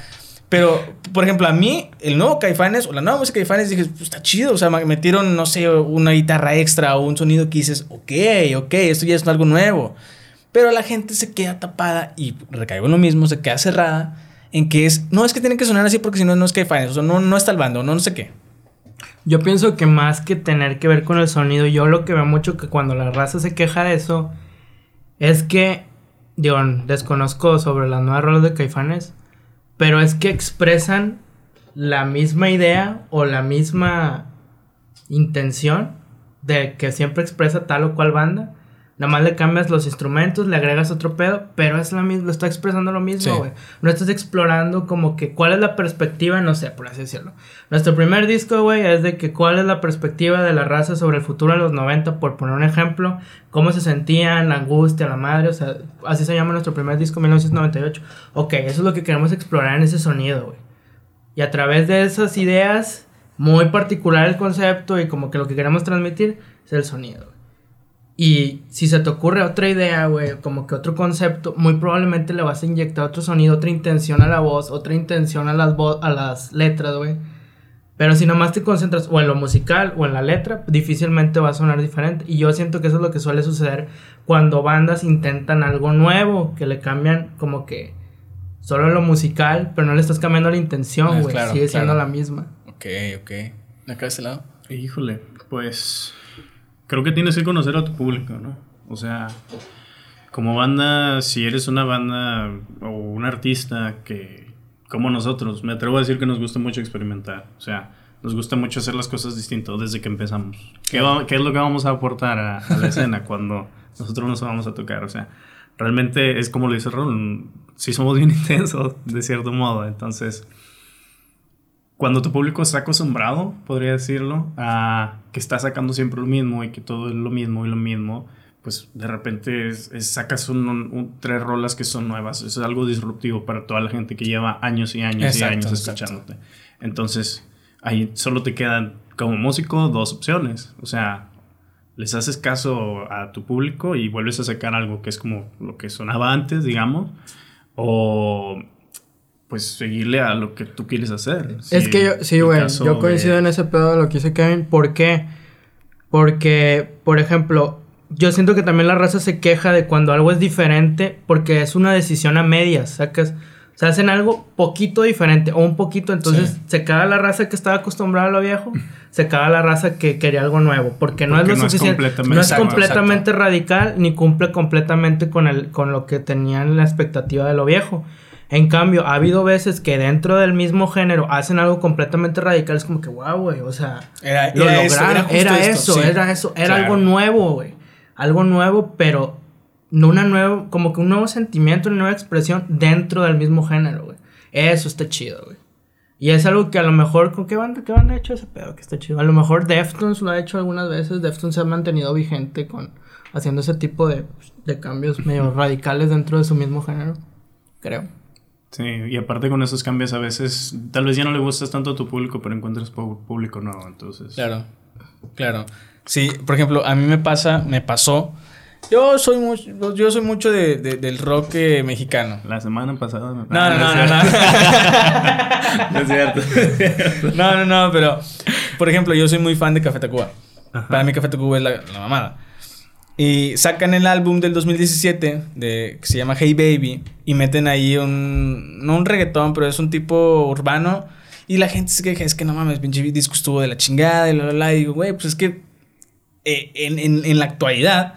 Pero, por ejemplo, a mí, el nuevo Caifanes o la nueva música de Caifanes, dije, pues está chido. O sea, me- metieron, no sé, una guitarra extra o un sonido que dices, ok, ok, esto ya es algo nuevo. Pero la gente se queda tapada y recaigo en lo mismo, se queda cerrada en que es, no es que tienen que sonar así porque si no, no es Caifanes, o sea, no, no está el bando, no, no sé qué. Yo pienso que más que tener que ver con el sonido, yo lo que veo mucho que cuando la raza se queja de eso es que, digo, desconozco sobre las nuevas rolas de Caifanes, pero es que expresan la misma idea o la misma intención de que siempre expresa tal o cual banda. Nada más le cambias los instrumentos, le agregas otro pedo, pero es la misma, lo está expresando lo mismo, güey. No estás explorando como que cuál es la perspectiva, no sé, por así decirlo. Nuestro primer disco, güey, es de que cuál es la perspectiva de la raza sobre el futuro de los 90, por poner un ejemplo, cómo se sentían, la angustia, la madre, o sea, así se llama nuestro primer disco, 1998. Ok, eso es lo que queremos explorar en ese sonido, güey. Y a través de esas ideas, muy particular el concepto y como que lo que queremos transmitir es el sonido. güey. Y si se te ocurre otra idea, güey, como que otro concepto, muy probablemente le vas a inyectar otro sonido, otra intención a la voz, otra intención a las, vo- a las letras, güey. Pero si nomás te concentras o en lo musical o en la letra, difícilmente va a sonar diferente. Y yo siento que eso es lo que suele suceder cuando bandas intentan algo nuevo, que le cambian como que solo lo musical, pero no le estás cambiando la Ah, intención, güey. claro, Sigue siendo claro. la misma. Ok, ok. Acá de este lado. Híjole, pues creo que tienes que conocer a tu público, ¿no? O sea, como banda, si eres una banda o un artista que como nosotros, me atrevo a decir que nos gusta mucho experimentar. O sea, nos gusta mucho hacer las cosas distintas desde que empezamos. ¿Qué, va- qué es lo que vamos a aportar a, a la escena *laughs* cuando nosotros nos vamos a tocar? O sea, realmente es como lo dice Raúl, sí somos bien *laughs* intensos, de cierto modo. Entonces, cuando tu público está acostumbrado, podría decirlo, a que está sacando siempre lo mismo y que todo es lo mismo y lo mismo, pues de repente es- es- sacas un- un- tres rolas que son nuevas. Eso es algo disruptivo para toda la gente que lleva años y años Exacto, y años exacto. escuchándote. Entonces, ahí solo te quedan como músico dos opciones. O sea, les haces caso a tu público y vuelves a sacar algo que es como lo que sonaba antes, digamos, o pues seguirle a lo que tú quieres hacer. Es Si que yo, sí, güey, yo coincido de- en ese pedo de lo que dice Kevin. ¿Por qué? Porque, por ejemplo, yo siento que también la raza se queja de cuando algo es diferente porque es una decisión a medias, sacas. O sea, hacen algo poquito diferente o un poquito, entonces Sí. se caga la raza que estaba acostumbrada a lo viejo, *laughs* se caga la raza que quería algo nuevo, porque no Porque es lo no suficiente, no es Exacto, completamente radical ni cumple completamente con el con lo que tenían la expectativa de lo viejo. En cambio, ha habido veces que dentro del mismo género hacen algo completamente radical. Es como que, wow, güey. O sea, Era, lo era eso, lograron. justo Era, esto, eso, sí. era eso. Era Claro. algo nuevo, güey. Algo nuevo, pero no una nueva, como que un nuevo sentimiento, una nueva expresión dentro del mismo género, güey. Eso está chido, güey. Y es algo que a lo mejor, ¿con qué banda, qué banda ha hecho ese pedo? Que está chido. A lo mejor Deftones lo ha hecho algunas veces. Deftones se ha mantenido vigente con haciendo ese tipo de, de cambios medio *laughs* radicales dentro de su mismo género. Creo. Sí, y aparte con esos cambios a veces tal vez ya no le gustas tanto a tu público, pero encuentras público nuevo, entonces. Claro, claro. Sí, por ejemplo, a mí me pasa, me pasó. Yo soy mucho, yo soy mucho de, de- del rock eh, mexicano. La semana pasada... No, no, no, no, no. *laughs* No es cierto. *laughs* No, no, no, pero por ejemplo, yo soy muy fan de Café Tacuba. Para mí Café Tacuba es la, la mamada. Y sacan el álbum del 2017 de, que se llama Hey Baby y meten ahí un no un reggaetón, pero es un tipo urbano y la gente se queja, es que no mames, pinche disco estuvo de la chingada y la la la y digo, güey, pues es que eh, en, en- en la actualidad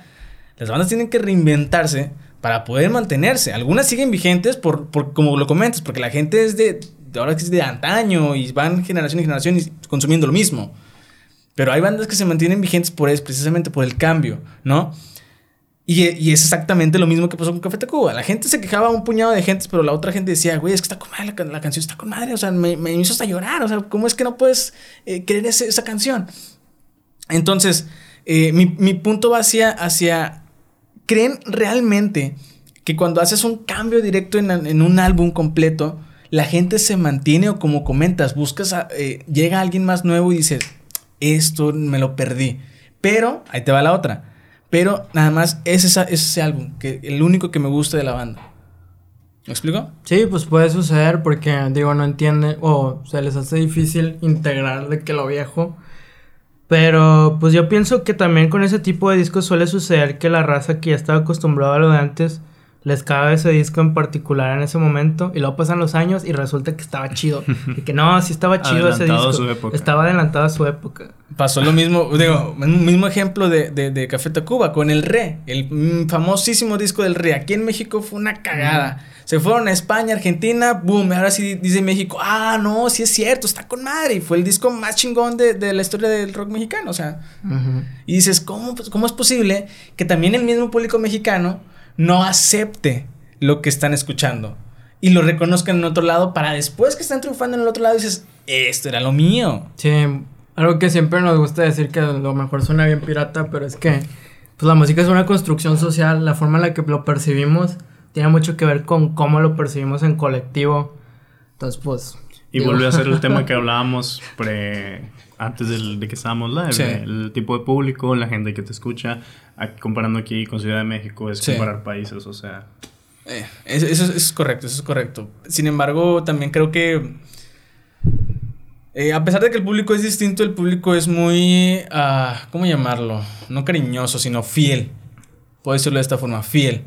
las bandas tienen que reinventarse para poder mantenerse. Algunas siguen vigentes por, por como lo comentas, porque la gente es de, ahora que es de antaño y van generación y generación consumiendo lo mismo. Pero hay bandas que se mantienen vigentes por eso, precisamente por el cambio, ¿no? Y, y es exactamente lo mismo que pasó con Café Tacuba. La gente se quejaba un puñado de gente, pero la otra gente decía, güey, es que está con madre, la, la canción está con madre. O sea, me, me hizo hasta llorar. O sea, ¿cómo es que no puedes eh, querer ese- esa canción? Entonces, eh, mi, mi punto va hacia, hacia, ¿creen realmente que cuando haces un cambio directo en, en un álbum completo, la gente se mantiene o como comentas, buscas, a- eh, llega alguien más nuevo y dices, esto me lo perdí. Pero, ahí te va la otra. Pero nada más es, es ese álbum, que el único que me gusta de la banda. ¿Me explico? Sí, pues puede suceder porque, digo, no entiende o se les hace difícil integrar de que lo viejo. Pero, pues yo pienso que también con ese tipo de discos suele suceder que la raza que ya estaba acostumbrada a lo de antes les cabe ese disco en particular en ese momento y luego pasan los años y resulta que estaba chido. *laughs* Y que no, sí estaba chido ese disco. su época. Estaba adelantado a su época. Pasó lo mismo, digo, un mismo ejemplo de, de, de Café Tacuba con el Re, el famosísimo disco del Re. Aquí en México fue una cagada. Se fueron a España, Argentina, boom, ahora sí dice México, ah, no, sí es cierto, está con madre. Y fue el disco más chingón de, de la historia del rock mexicano, o sea. Ujú. Y dices, ¿cómo, pues, ¿cómo es posible que también el mismo público mexicano no acepte lo que están escuchando? Y lo reconozcan en otro lado para después que están triunfando en el otro lado dices, esto era lo mío. Sí, algo que siempre nos gusta decir que a lo mejor suena bien pirata, pero es que pues la música es una construcción social, la forma en la que lo percibimos tiene mucho que ver con cómo lo percibimos en colectivo. Entonces, pues... Y digo, volvió a ser el tema que *laughs* hablábamos pre, antes del- de que estábamos live. Sí. El tipo de público, la gente que te escucha. Aquí, comparando aquí con Ciudad de México es Sí. comparar países, o sea... Eh, eso, eso- eso es correcto, eso es correcto. Sin embargo, también creo que. eh, a pesar de que el público es distinto, el público es muy. ah, ¿Cómo llamarlo? No cariñoso, sino fiel. Puedo decirlo de esta forma, fiel.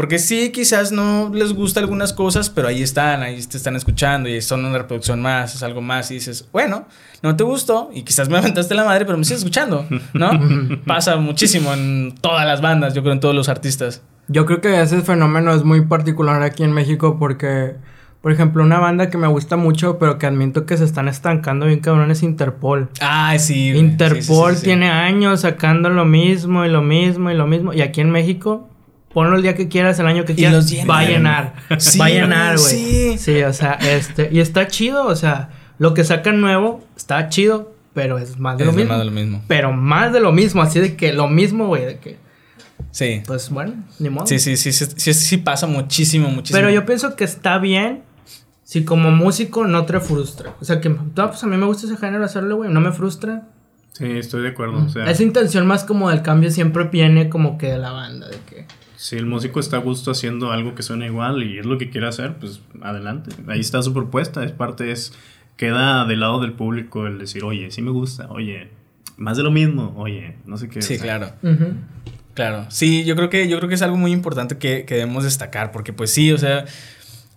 Porque sí, quizás no les gusta algunas cosas, pero ahí están, ahí te están escuchando y son una reproducción más, es algo más. Y dices, bueno, no te gustó y quizás me *laughs* aventaste la madre, pero me sigues escuchando, ¿no? *laughs* Pasa muchísimo en todas las bandas, yo creo en todos los artistas. Yo creo que ese fenómeno es muy particular aquí en México porque Por ejemplo, una banda que me gusta mucho, pero que admito que se están estancando bien cabrón es Interpol. Ah, sí. Interpol sí, sí. tiene años sacando lo mismo y lo mismo y lo mismo. Y aquí en México, ponlo el día que quieras, el año que Y quieras. los llenan. Va a llenar. Sí, *laughs* va a llenar, güey, sí. Sí, o sea, este. Y está chido, o sea, lo que sacan nuevo está chido, pero es más de Es lo mismo. más de lo mismo. Pero más de lo mismo, así de que lo mismo, güey, de que. Sí. Pues bueno, ni modo. Sí, sí, sí, sí, sí, sí pasa muchísimo, muchísimo. Pero yo pienso que está bien si como músico no te frustra. O sea, que pues a mí me gusta ese género hacerlo, güey, no me frustra. Sí, estoy de acuerdo. O sea, Esa intención más como del cambio siempre viene como que de la banda, de que... si el músico está a gusto haciendo algo que suena igual y es lo que quiere hacer, pues adelante. Ahí está su propuesta. Es parte, es. Queda del lado del público el decir, oye, sí me gusta, oye, más de lo mismo, oye, no sé qué. Sí, o sea, claro. Claro. Sí, yo creo que, yo creo que es algo muy importante que, que debemos destacar. Porque, pues sí, o sea.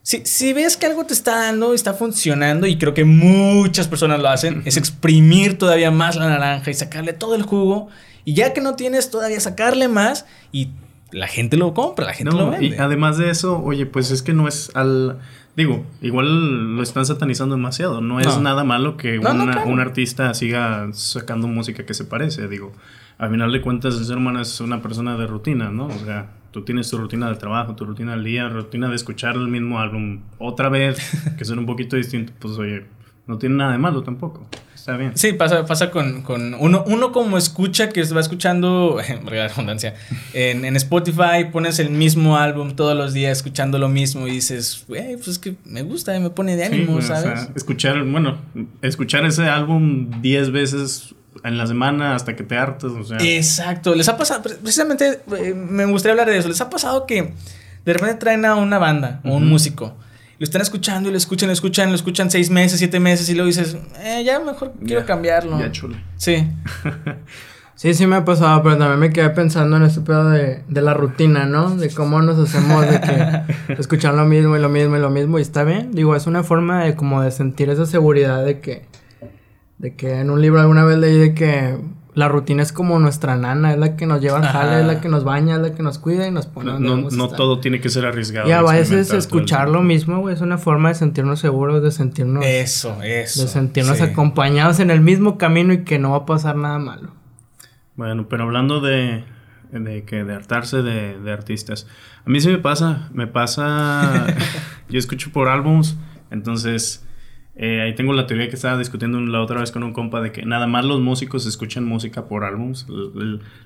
Si, si ves que algo te está dando, está funcionando, y creo que muchas personas lo hacen, es exprimir todavía más la naranja y sacarle todo el jugo. Y ya que no tienes, todavía sacarle más y la gente lo compra, la gente lo vende. y además de eso, oye, pues es que no es al. Digo, igual lo están satanizando demasiado. No es No. nada malo que No, no, una- claro. un artista siga sacando música que se parece. Digo, al final de cuentas, el ser humano es una persona de rutina, ¿no? O sea, tú tienes tu rutina de trabajo, tu rutina del día, rutina de escuchar el mismo álbum otra vez, *laughs* que suena un poquito distinto. Pues oye, no tiene nada de malo tampoco. Está bien. Sí, pasa, pasa con, con uno, uno como escucha que va escuchando, *laughs* la redundancia, en, en Spotify pones el mismo álbum todos los días escuchando lo mismo y dices, güey, pues es que me gusta, me pone de Sí, ánimo, o ¿sabes? sea, escuchar, bueno, escuchar ese álbum 10 veces en la semana hasta que te hartas, o sea. Exacto, les ha pasado, pre- precisamente eh, me gustaría hablar de eso, les ha pasado que de repente traen a una banda o un músico. Lo están escuchando y lo escuchan, lo escuchan, lo escuchan seis meses, siete meses y luego dices, eh, ya mejor quiero Ya, cambiarlo. Ya chule. Sí, *laughs* Sí, sí me ha pasado, pero también me quedé pensando en este pedo de, de la rutina, ¿no? De cómo nos hacemos de que *laughs* escuchar lo mismo y lo mismo y lo mismo y está bien. Digo, es una forma de como de sentir esa seguridad de que, de que en un libro alguna vez leí de que la rutina es como nuestra nana, es la que nos lleva al jale, es la que nos baña, es la que nos cuida y nos pone No, todo tiene que ser arriesgado. Y a veces escuchar lo mismo, güey, es una forma de sentirnos seguros, de sentirnos, eso, eso. de sentirnos sí. acompañados en el mismo camino y que no va a pasar nada malo. Bueno, pero hablando de, de que de hartarse de, de artistas. A mí sí me pasa, me pasa, *laughs* yo escucho por álbums, entonces eh, ahí tengo la teoría que estaba discutiendo la otra vez con un compa de que nada más los músicos escuchan música por álbums,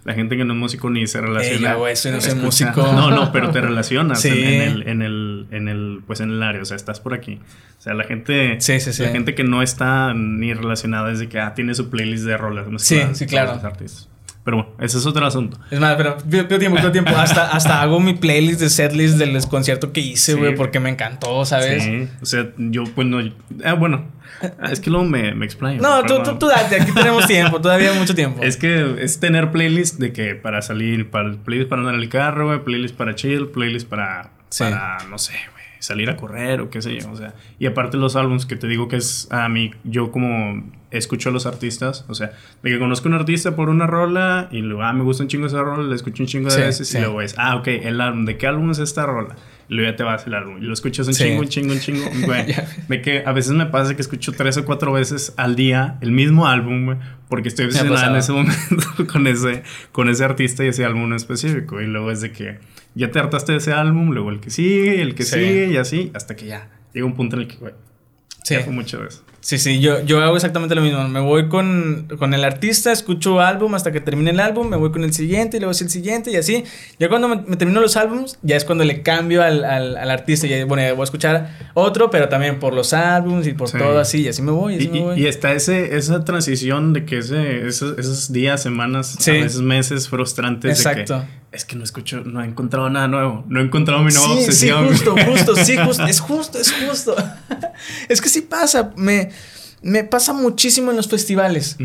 la gente que no es músico ni se relaciona. Ey, no escucha- músico. *laughs* No, no, pero te relacionas Sí. en, en el, en el, en el, pues en el área, o sea, estás por aquí. O sea, la gente, Sí, sí, sí. la gente que no está ni relacionada es de que ah, tiene su playlist de rolas. Sí, sí, claro. los artistas. Pero bueno, ese es otro asunto. Es más, pero pido, tiempo, pido tiempo. Hasta, *laughs* hasta hago mi playlist de setlist del concierto que hice, Sí. güey, porque me encantó, ¿sabes? Sí, o sea, yo, pues no. Ah, bueno, ah, es que luego me, me explayo. No, tú, tú, tú date, aquí tenemos *laughs* tiempo, todavía mucho tiempo. Es que es tener playlist de que para salir, para playlist para andar en el carro, güey, playlist para chill, playlist para, Sí. para no sé, güey, salir a correr o qué sé yo, o sea. Y aparte los álbumes que te digo que es a mí, yo como escucho a los artistas, o sea, de que conozco a un artista por una rola y luego, ah, me gusta un chingo esa rola, le escucho un chingo de Sí, veces sí. y luego es, ah, ok, el álbum, ¿de qué álbum es esta rola? Luego ya te vas el álbum y lo escuchas un Sí. chingo, un chingo, un chingo, *laughs* güey. de que a veces me pasa que escucho tres o cuatro veces al día el mismo álbum, güey, porque estoy obsesionada en ese momento *laughs* con ese, con ese artista y ese álbum en específico. Y luego es de que ya te hartaste de ese álbum, luego el que sigue, el que Sí. sigue y así, hasta que ya llega un punto en el que, güey, sí. ya fue mucho de eso. Sí, sí, yo, yo hago exactamente lo mismo. Me voy con, con el artista, escucho álbum hasta que termine el álbum, me voy con el siguiente y luego es el siguiente y así. Ya cuando me, me termino los álbums, ya es cuando le cambio al, al, al artista. Y bueno, ya voy a escuchar otro, pero también por los álbums y por Sí. todo así. Y así me voy, y Y, así me y- voy. y está ese, esa transición de que ese, esos, esos días, semanas, Sí. a veces meses frustrantes Exacto. de que es que no escucho, no he encontrado nada nuevo, no he encontrado mi nueva sí, obsesión. Sí, justo, justo, sí, justo. *laughs* Es justo, es justo. *laughs* es que sí pasa. Me, me pasa muchísimo en los festivales.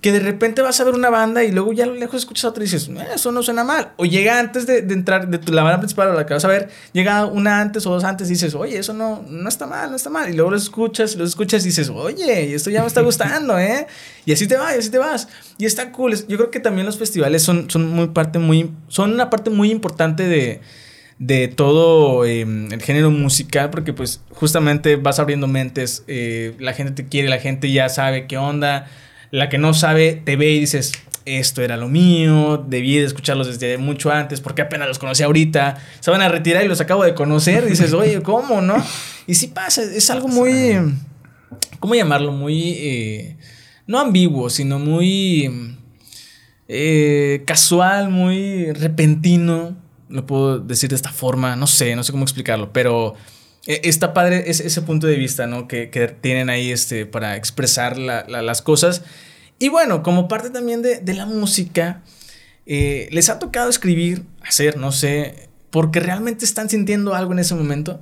Que de repente vas a ver una banda y luego ya a lo lejos escuchas a otra y dices, "Eh, eso no suena mal. O llega antes de, de entrar de tu, la banda principal o la que vas a ver, llega una antes o dos antes y dices, oye, eso no, no está mal, no está mal. Y luego los escuchas, los escuchas y dices, oye, esto ya me está *laughs* gustando, ¿eh? Y así te vas, y así te vas. Y está cool. Yo creo que también los festivales son, son, muy parte muy, son una parte muy importante de, de todo eh, el género musical, porque pues justamente vas abriendo mentes, eh, la gente te quiere, la gente ya sabe qué onda, la que no sabe te ve y dices, esto era lo mío, debí de escucharlos desde mucho antes, porque apenas los conocí ahorita, se van a retirar y los acabo de conocer, dices, oye, ¿cómo, no? Y sí pasa, es algo muy, ¿cómo llamarlo? Muy, eh, no ambiguo, sino muy eh, casual, muy repentino, lo puedo decir de esta forma, no sé, no sé cómo explicarlo, pero eh, está padre ese, ese punto de vista, ¿no? Que, que tienen ahí este, para expresar la- la- las cosas. Y bueno, como parte también de, de la música, eh, les ha tocado escribir, hacer, no sé, porque realmente están sintiendo algo en ese momento.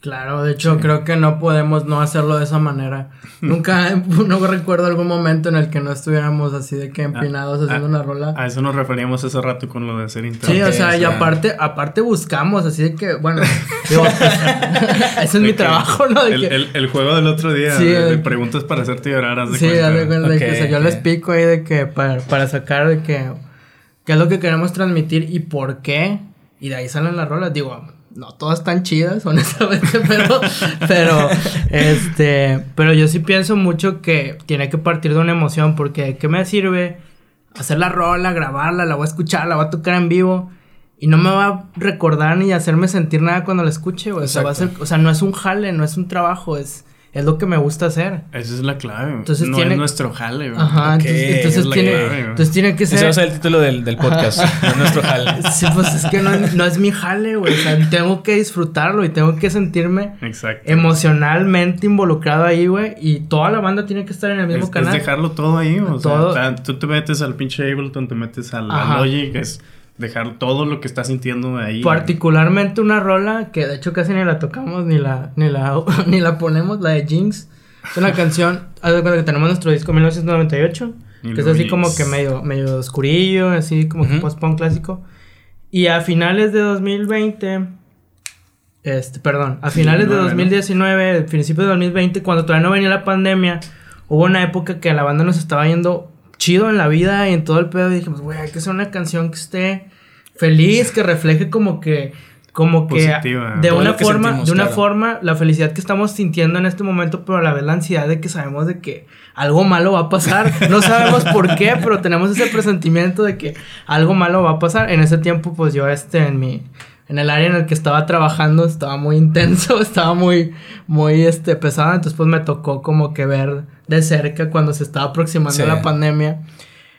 Claro, de hecho creo que no podemos no hacerlo de esa manera. *laughs* Nunca, *laughs* no recuerdo algún momento en el que no estuviéramos así de que empinados haciendo ah, una rola. A eso nos referíamos hace rato con lo de hacer intro. Sí, o sea, y aparte, aparte buscamos, así de que, bueno, *laughs* digo, ese es mi De trabajo, ¿no? De El, que- el- el juego del otro día, Sí, de, de el- preguntas para hacerte llorar, haz de sí, cuenta. de cuenta de que, o sea, yo les pico ahí de que para, para sacar de que qué es lo que queremos transmitir y por qué. Y de ahí salen las rolas. Digo, no todas están chidas, *laughs* honestamente, pero, pero, este, pero yo sí pienso mucho que tiene que partir de una emoción, porque ¿de qué me sirve hacer la rola, grabarla, la voy a escuchar, la voy a tocar en vivo? Y no me va a recordar ni hacerme sentir nada cuando la escuche, güey. O sea, va a ser, o sea, no es un jale, no es un trabajo, es, es lo que me gusta hacer. Esa es la clave. Entonces no tiene- es nuestro jale, güey. Ajá, Ok, entonces, es tiene, clave, güey. entonces tiene que Ese ser. va a ser el título del, del podcast, *laughs* de nuestro jale. Sí, pues es que no, no es mi jale, güey. O sea, tengo que disfrutarlo y tengo que sentirme Exacto. emocionalmente involucrado ahí, güey. Y toda la banda tiene que estar en el mismo es, es canal. dejarlo todo ahí, o Todo. sea, tú te metes al pinche Ableton, te metes al. Logic, es dejar todo lo que estás sintiendo ahí. Particularmente una rola que de hecho casi ni la tocamos ni la, ni la, *laughs* ni la ponemos, la de Jinx. Es una canción, *laughs* haz de cuenta que tenemos nuestro disco 1998, Y que es así como que medio, medio oscurillo, así como que Ujú. post-punk clásico. Y a finales de 2020, este, perdón, a finales de 19, ¿no? 2019, principios de 2020, cuando todavía no venía la pandemia, hubo una época que la banda nos estaba yendo chido en la vida y en todo el pedo. Y dijimos, güey, hay que hacer una canción que esté feliz, que refleje como que, como que Positiva. de Todo una que forma, sentimos, de una claro. forma, la felicidad que estamos sintiendo en este momento, pero a la vez la ansiedad de que sabemos de que algo malo va a pasar. *laughs* No sabemos por qué, pero tenemos ese presentimiento de que algo malo va a pasar. En ese tiempo, pues yo este en mi en el área en el que estaba trabajando estaba muy intenso, *laughs* estaba muy muy este pesado, entonces pues me tocó como que ver de cerca cuando se estaba aproximando Sí. la pandemia.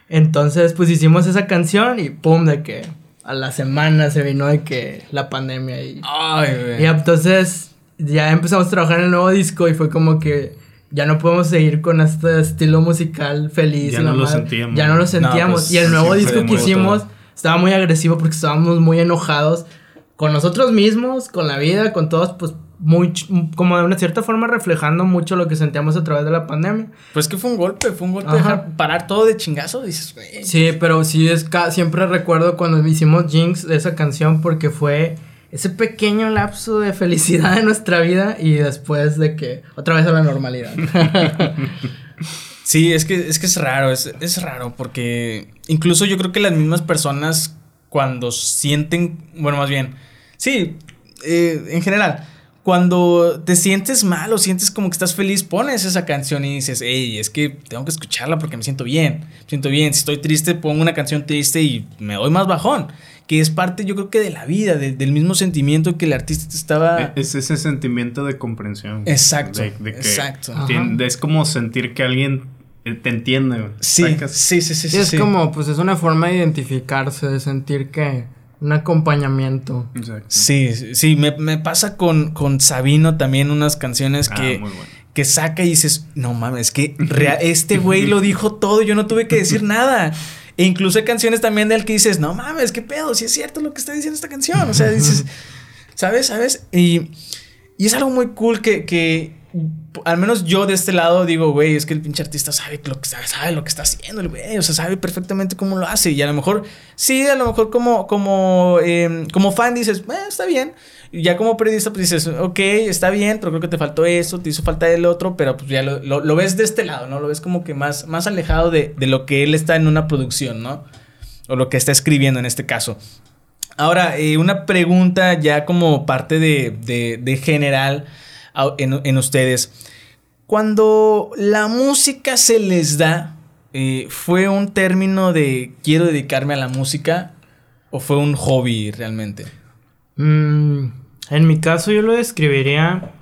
Entonces, pues hicimos esa canción y pum de que a la semana se vino de que la pandemia y Ay, y entonces ya empezamos a trabajar en el nuevo disco y fue como que ya no podemos seguir con este estilo musical feliz. Ya no lo sentíamos. Ya no lo sentíamos. pues, y el nuevo disco que hicimos todo. estaba muy agresivo porque estábamos muy enojados con nosotros mismos, con la vida, con todos, pues muy, como de una cierta forma reflejando mucho lo que sentíamos a través de la pandemia. Pues que fue un golpe, fue un golpe Ajá. dejar parar todo de chingazo. Dices, güey. Sí, pero sí es siempre recuerdo cuando hicimos Jinx de esa canción porque fue ese pequeño lapso de felicidad de nuestra vida y después de que otra vez a la normalidad. *laughs* Sí, es que es, que es raro, es, es raro porque incluso yo creo que las mismas personas cuando sienten, bueno, más bien, sí, eh, en general, cuando te sientes mal o sientes como que estás feliz, pones esa canción y dices, hey, es que tengo que escucharla porque me siento bien, me siento bien, si estoy triste pongo una canción triste y me doy más bajón, que es parte yo creo que de la vida, de- del mismo sentimiento que el artista te estaba... E, Es ese sentimiento de comprensión. Exacto, De, de que exacto. Es como sentir que alguien te entiende. Sí, sí, sí, sí, Sí, sí, es sí. como, pues es una forma de identificarse, de sentir que un acompañamiento. Exacto. Sí, sí, sí, me, me pasa con, con Sabino también unas canciones Ah, que, bueno. que saca y dices, no mames, que *laughs* rea- este güey lo dijo todo, yo no tuve que decir *laughs* nada. E incluso hay canciones también de él que dices, no mames, qué pedo, si es cierto lo que está diciendo esta canción. O sea, dices, *laughs* ¿sabes? ¿Sabes? Y, y es algo muy cool que, que al menos yo de este lado digo, güey, es que el pinche artista sabe lo que, sabe, sabe lo que está haciendo, el güey, o sea, sabe perfectamente cómo lo hace. Y a lo mejor, sí, a lo mejor como, como, eh, como fan dices, eh, está bien. Y ya como periodista, pues dices, ok, está bien, pero creo que te faltó eso, te hizo falta el otro, pero pues ya lo, lo- ves de este lado, ¿no? Lo ves como que más, más alejado de, de lo que él está en una producción, ¿no? O lo que está escribiendo en este caso. Ahora, eh, una pregunta ya como parte de, de- de general en, en ustedes. Cuando la música se les da, eh, ¿fue un término de quiero dedicarme a la música o fue un hobby realmente? Mm, en mi caso yo lo describiría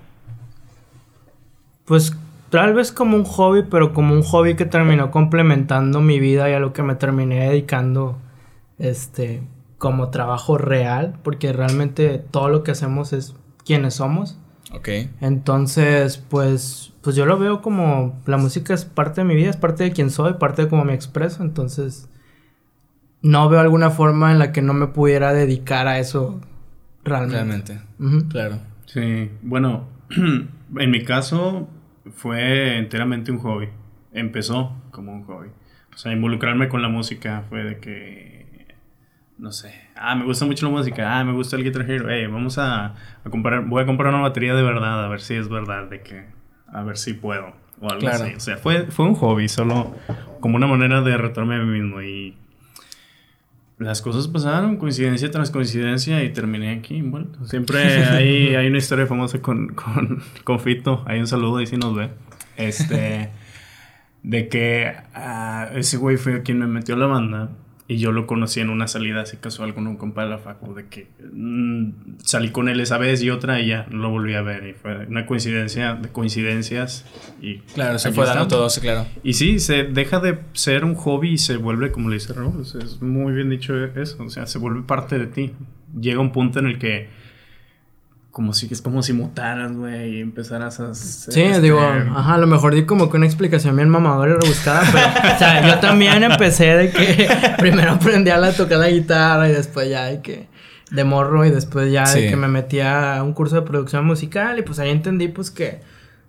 pues tal vez como un hobby, pero como un hobby que terminó complementando mi vida y a lo que me terminé dedicando este como trabajo real, porque realmente todo lo que hacemos es quienes somos. Ok. Entonces, pues pues yo lo veo como la música es parte de mi vida, es parte de quien soy, parte de cómo me expreso, entonces no veo alguna forma en la que no me pudiera dedicar a eso realmente. Realmente. Claro. Sí, bueno, *clears throat* en mi caso fue enteramente un hobby. Empezó como un hobby. O sea, involucrarme con la música fue de que, no sé, ah, me gusta mucho la música, ah, me gusta el Guitar Hero, hey, vamos a, a comprar, voy a comprar una batería de verdad, a ver si es verdad, de que, a ver si puedo, o algo Claro. así. O sea, fue, fue un hobby, solo como una manera de retarme a mí mismo y... Las cosas pasaron, coincidencia tras coincidencia, y terminé aquí envuelto. Siempre hay, *laughs* hay una historia famosa con, con, con Fito. Hay un saludo ahí si nos ve. Este. de que ah, ese güey fue quien me metió a la banda. Y yo lo conocí en una salida así casual con un compa de la facu. De que mm, salí con él esa vez y otra y ya lo volví a ver. Y fue una coincidencia de coincidencias. Y Claro, se fue dando todo, sí, claro. Y sí, se deja de ser un hobby y se vuelve, como le dice Raúl, es muy bien dicho eso, o sea, se vuelve parte de ti. Llega un punto en el que como si es como si mutaras, güey, y empezaras a hacer, Sí, este, digo, ajá, a lo mejor di como que una explicación bien mamadora y rebuscada, pero, o sea, yo también empecé de que *laughs* primero aprendí a tocar la guitarra y después ya de que de morro y después ya Sí. de que me metí a un curso de producción musical y pues ahí entendí pues que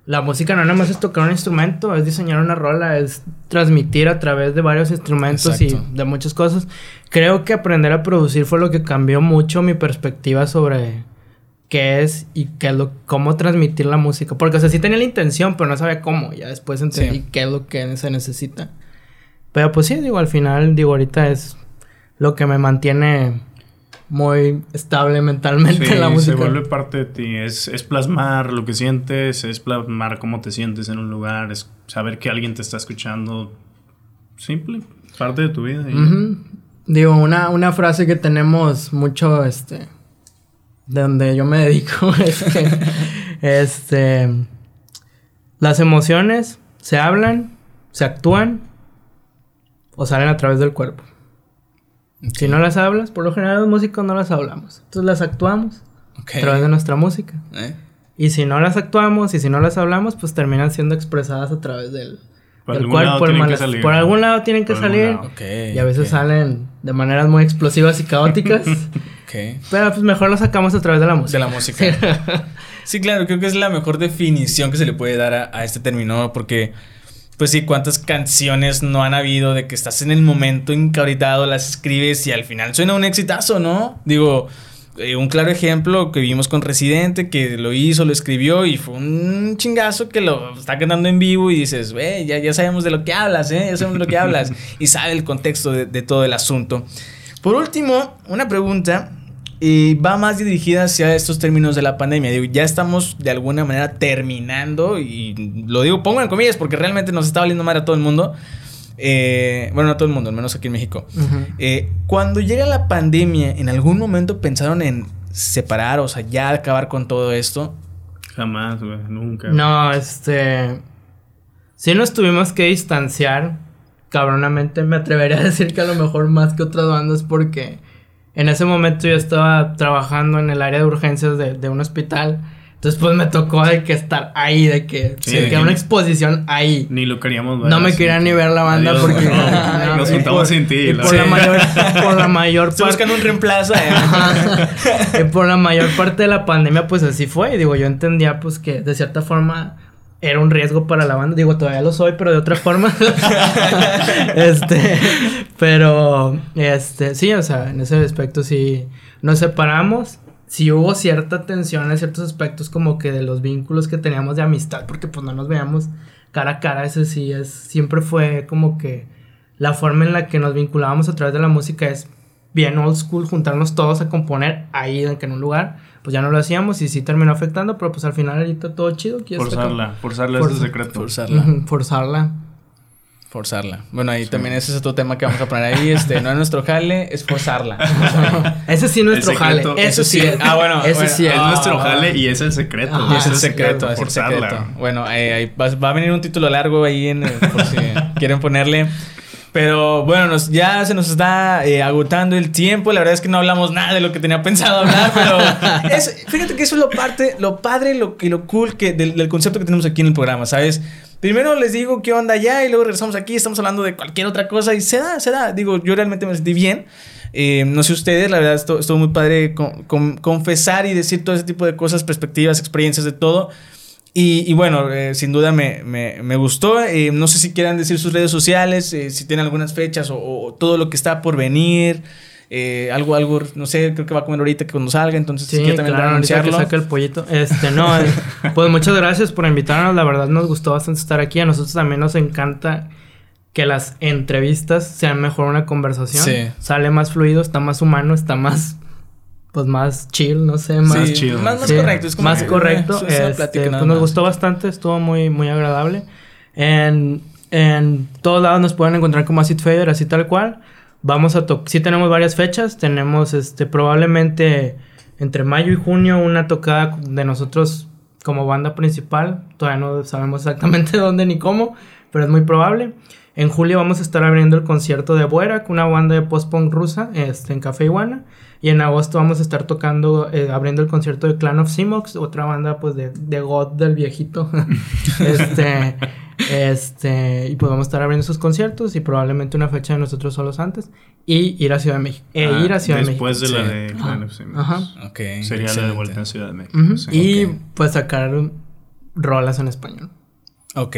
la música no nada más es tocar un instrumento, es diseñar una rola, es transmitir a través de varios instrumentos Exacto. y de muchas cosas. Creo que aprender a producir fue lo que cambió mucho mi perspectiva sobre qué es y qué es lo, cómo transmitir la música. Porque, o sea, sí tenía la intención, pero no sabía cómo. Ya después entendí Sí. qué es lo que se necesita. Pero pues sí, digo, al final, digo, ahorita es lo que me mantiene muy estable mentalmente Sí, en *laughs* la música. se vuelve parte de ti, es, es plasmar lo que sientes, es plasmar cómo te sientes en un lugar, es saber que alguien te está escuchando, simple, parte de tu vida. y- Ujú. Digo, una, una frase que tenemos mucho, este, de donde yo me *laughs* dedico, es que, este, las emociones se hablan, se actúan o salen a través del cuerpo. Si no las hablas, por lo general los músicos no las hablamos. Entonces las actuamos a través de nuestra música. ¿Eh? Y si no las actuamos y si no las hablamos, pues terminan siendo expresadas a través del, Por del algún lado cuerpo. el tienen que mal- salir. por algún lado tienen que Por salir. Y a veces salen de maneras muy explosivas y caóticas. *laughs* ok. pero pues mejor lo sacamos a través de la De música. la música. *laughs* Sí, claro, creo que es la mejor definición que se le puede dar a, a este término, porque, pues sí, cuántas canciones no han habido de que estás en el momento encabritado, las escribes y al final suena un exitazo, ¿no? Digo, eh, un claro ejemplo que vimos con Residente, que lo hizo, lo escribió y fue un chingazo que lo está cantando en vivo y dices, güey, ya, ya sabemos de lo que hablas, ¿eh? Ya sabemos de lo que hablas *laughs* y sabe el contexto de, de todo el asunto. Por último, una pregunta y va más dirigida hacia estos términos de la pandemia. Digo, ya estamos de alguna manera terminando y lo digo, pongo en comillas porque realmente nos está valiendo mal a todo el mundo. Eh, bueno, no a todo el mundo, al menos aquí en México. Eh, cuando llega la pandemia, ¿en algún momento pensaron en separar, o sea, ya acabar con todo esto? Jamás, güey, nunca. No, este. Sí nos tuvimos que distanciar. Cabronamente me atrevería a decir que a lo mejor más que otras bandas porque en ese momento yo estaba trabajando en el área de urgencias de, de un hospital. Entonces pues me tocó de que estar ahí, de que, Sí, de que de una exposición ahí. Ni lo queríamos ver. No me querían que- ni ver la banda Adiós, porque no, nos y juntamos sin ti. y la por la verdad. mayor *laughs* por la mayor parte buscando un reemplazo. eh. *laughs* y por la mayor parte de la pandemia, pues así fue. Digo, yo entendía, pues, que de cierta forma era un riesgo para la banda. Digo, todavía lo soy, pero de otra forma. *laughs* este, pero, este, sí, o sea, en ese aspecto sí nos separamos. Sí hubo cierta tensión en ciertos aspectos, como que de los vínculos que teníamos de amistad, porque pues no nos veíamos cara a cara. Ese sí es, siempre fue como que la forma en la que nos vinculábamos a través de la música es bien old school, juntarnos todos a componer ahí en un lugar, pues ya no lo hacíamos y sí terminó afectando, pero pues al final ahorita todo chido. Forzarla, forzarla Forza- es el secreto. Forzarla. Forzarla. Forzarla. Bueno, ahí también ese es otro tema que vamos a poner ahí. Este, no es nuestro jale, es forzarla. *laughs* Ese sí es nuestro jale. Eso sí. Ah, bueno, Ese bueno, sí es. Es Ah, nuestro ah, jale y es el secreto. Ajá. Y es el secreto, es el forzarla. secreto. Bueno, eh, ahí va, va a venir un título largo ahí en, por si *laughs* quieren ponerle. Pero bueno, nos, ya se nos está eh, agotando el tiempo. La verdad es que no hablamos nada de lo que tenía pensado hablar, pero *laughs* es- fíjate que eso es lo parte, lo padre, lo y lo cool que del, del concepto que tenemos aquí en el programa, ¿sabes? Primero les digo qué onda ya y luego regresamos aquí, estamos hablando de cualquier otra cosa y se da, se da. Digo, yo realmente me sentí bien. Eh, no sé ustedes, la verdad estuvo, estuvo muy padre con- con- confesar y decir todo ese tipo de cosas, perspectivas, experiencias, de todo. Y, y bueno, eh, sin duda me, me- me gustó. Eh, no sé si quieran decir sus redes sociales, eh, si tienen algunas fechas o, o todo lo que está por venir. eh, algo, algo, no sé, creo que va a comer ahorita que cuando salga, entonces Sí, si también claro, ahorita que anunciarlo. saque el pollito. Este, no, *laughs* pues muchas gracias por invitarnos. La verdad nos gustó bastante estar aquí. A nosotros también nos encanta que las entrevistas sean mejor una conversación. Sí. Sale más fluido, está más humano, está más, pues más chill, no sé, más... Sí, chido. Más, más Sí, correcto. Es como más que, correcto. eh, este, plática pues nos más. gustó bastante, estuvo muy, muy agradable. En, en todos lados nos pueden encontrar como Acid Fader, así tal cual. Vamos a tocar, sí tenemos varias fechas, tenemos este probablemente entre mayo y junio una tocada de nosotros como banda principal. Todavía no sabemos exactamente *laughs* dónde ni cómo, pero es muy probable. En julio vamos a estar abriendo el concierto de Buerak, una banda de post-punk rusa, este, en Café Iguana. Y en agosto vamos a estar tocando, eh, abriendo el concierto de Clan of Simox, otra banda pues de, de God del viejito. *laughs* este, este, y pues vamos a estar abriendo esos conciertos y probablemente una fecha de nosotros solos antes. Y ir a Ciudad de México. E Ah, ir a Ciudad de México. Después de la Sí. de Clan of Simmons. Ajá. Ok, Sería la de vuelta en Ciudad de México. Sí. Y pues sacar rolas en español. Ok.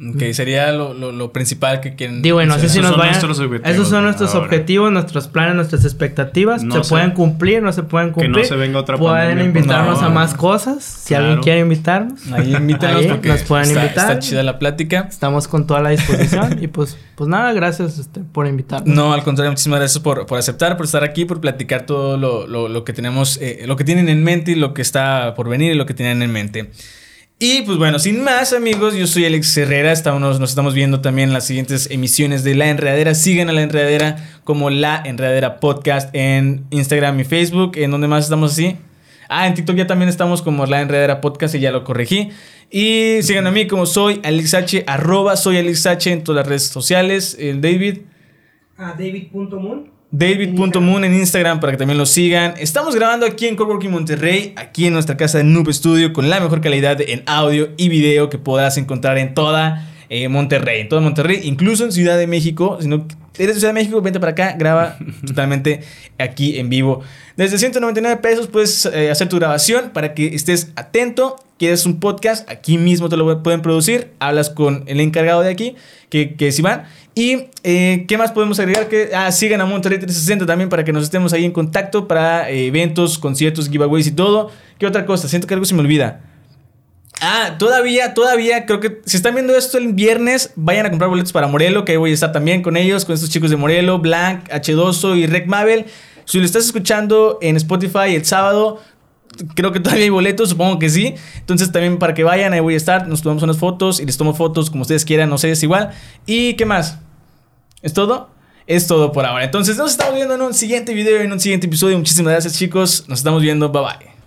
Ok, sería lo, lo, lo principal que quieren. Digo, y no sé hacer. si Esos nos son vayan. nuestros objetivos Esos son nuestros ahora. objetivos, nuestros planes, nuestras expectativas. No se se- pueden cumplir, no se pueden Que no cumplir. se venga otra Pueden pandemia, por invitarnos a más cosas. Si Claro. alguien quiere invitarnos, Ahí invítanos Ahí porque nos pueden está, invitar. está chida la plática. estamos con toda la disposición. y pues, pues nada, gracias este, por invitarnos. No, al contrario, muchísimas gracias por, por aceptar, por estar aquí, por platicar todo lo, lo- lo que tenemos, eh, lo que tienen en mente y lo que está por venir y lo que tienen en mente. Y pues bueno, sin más amigos, yo soy Alex Herrera, estamos, nos estamos viendo también en las siguientes emisiones de La Enredadera. Sigan a La Enredadera como La Enredadera Podcast en Instagram y Facebook. ¿En donde más estamos así? Ah, en TikTok ya también estamos como La Enredadera Podcast y ya lo corregí. Y sigan a mí como soy Alex H, arroba soy Alex en todas las redes sociales. El David. A David.moon. David.moon en Instagram para que también lo sigan. Estamos grabando aquí en Coworking Monterrey, aquí en nuestra casa de Noob Studio, con la mejor calidad en audio y video que podrás encontrar en toda eh, Monterrey. En todo Monterrey, incluso en Ciudad de México. Si no eres de Ciudad de México, vente para acá, graba *laughs* totalmente aquí en vivo. Desde 199 pesos puedes eh, hacer tu grabación para que estés atento. Quieres un podcast, aquí mismo te lo pueden producir. Hablas con el encargado de aquí, que, que es Iván. Y eh, qué más podemos agregar que ah, sigan a Monterrey 360 también para que nos estemos ahí en contacto para eh, eventos, conciertos, giveaways y todo. ¿Qué otra cosa? Siento que algo se me olvida. Ah, todavía, todavía, creo que si están viendo esto el viernes, vayan a comprar boletos para Morelo, que ahí voy a estar también con ellos, con estos chicos de Morelo, Blanc, H2O y Rec Mabel. Si lo estás escuchando en Spotify el sábado, creo que todavía hay boletos, supongo que sí. Entonces también para que vayan, ahí voy a estar, nos tomamos unas fotos y les tomo fotos como ustedes quieran, no sé, es igual. ¿Y qué más? ¿Es todo? Es todo por ahora. Entonces nos estamos viendo en un siguiente video, en un siguiente episodio. Muchísimas gracias chicos. Nos estamos viendo. Bye bye.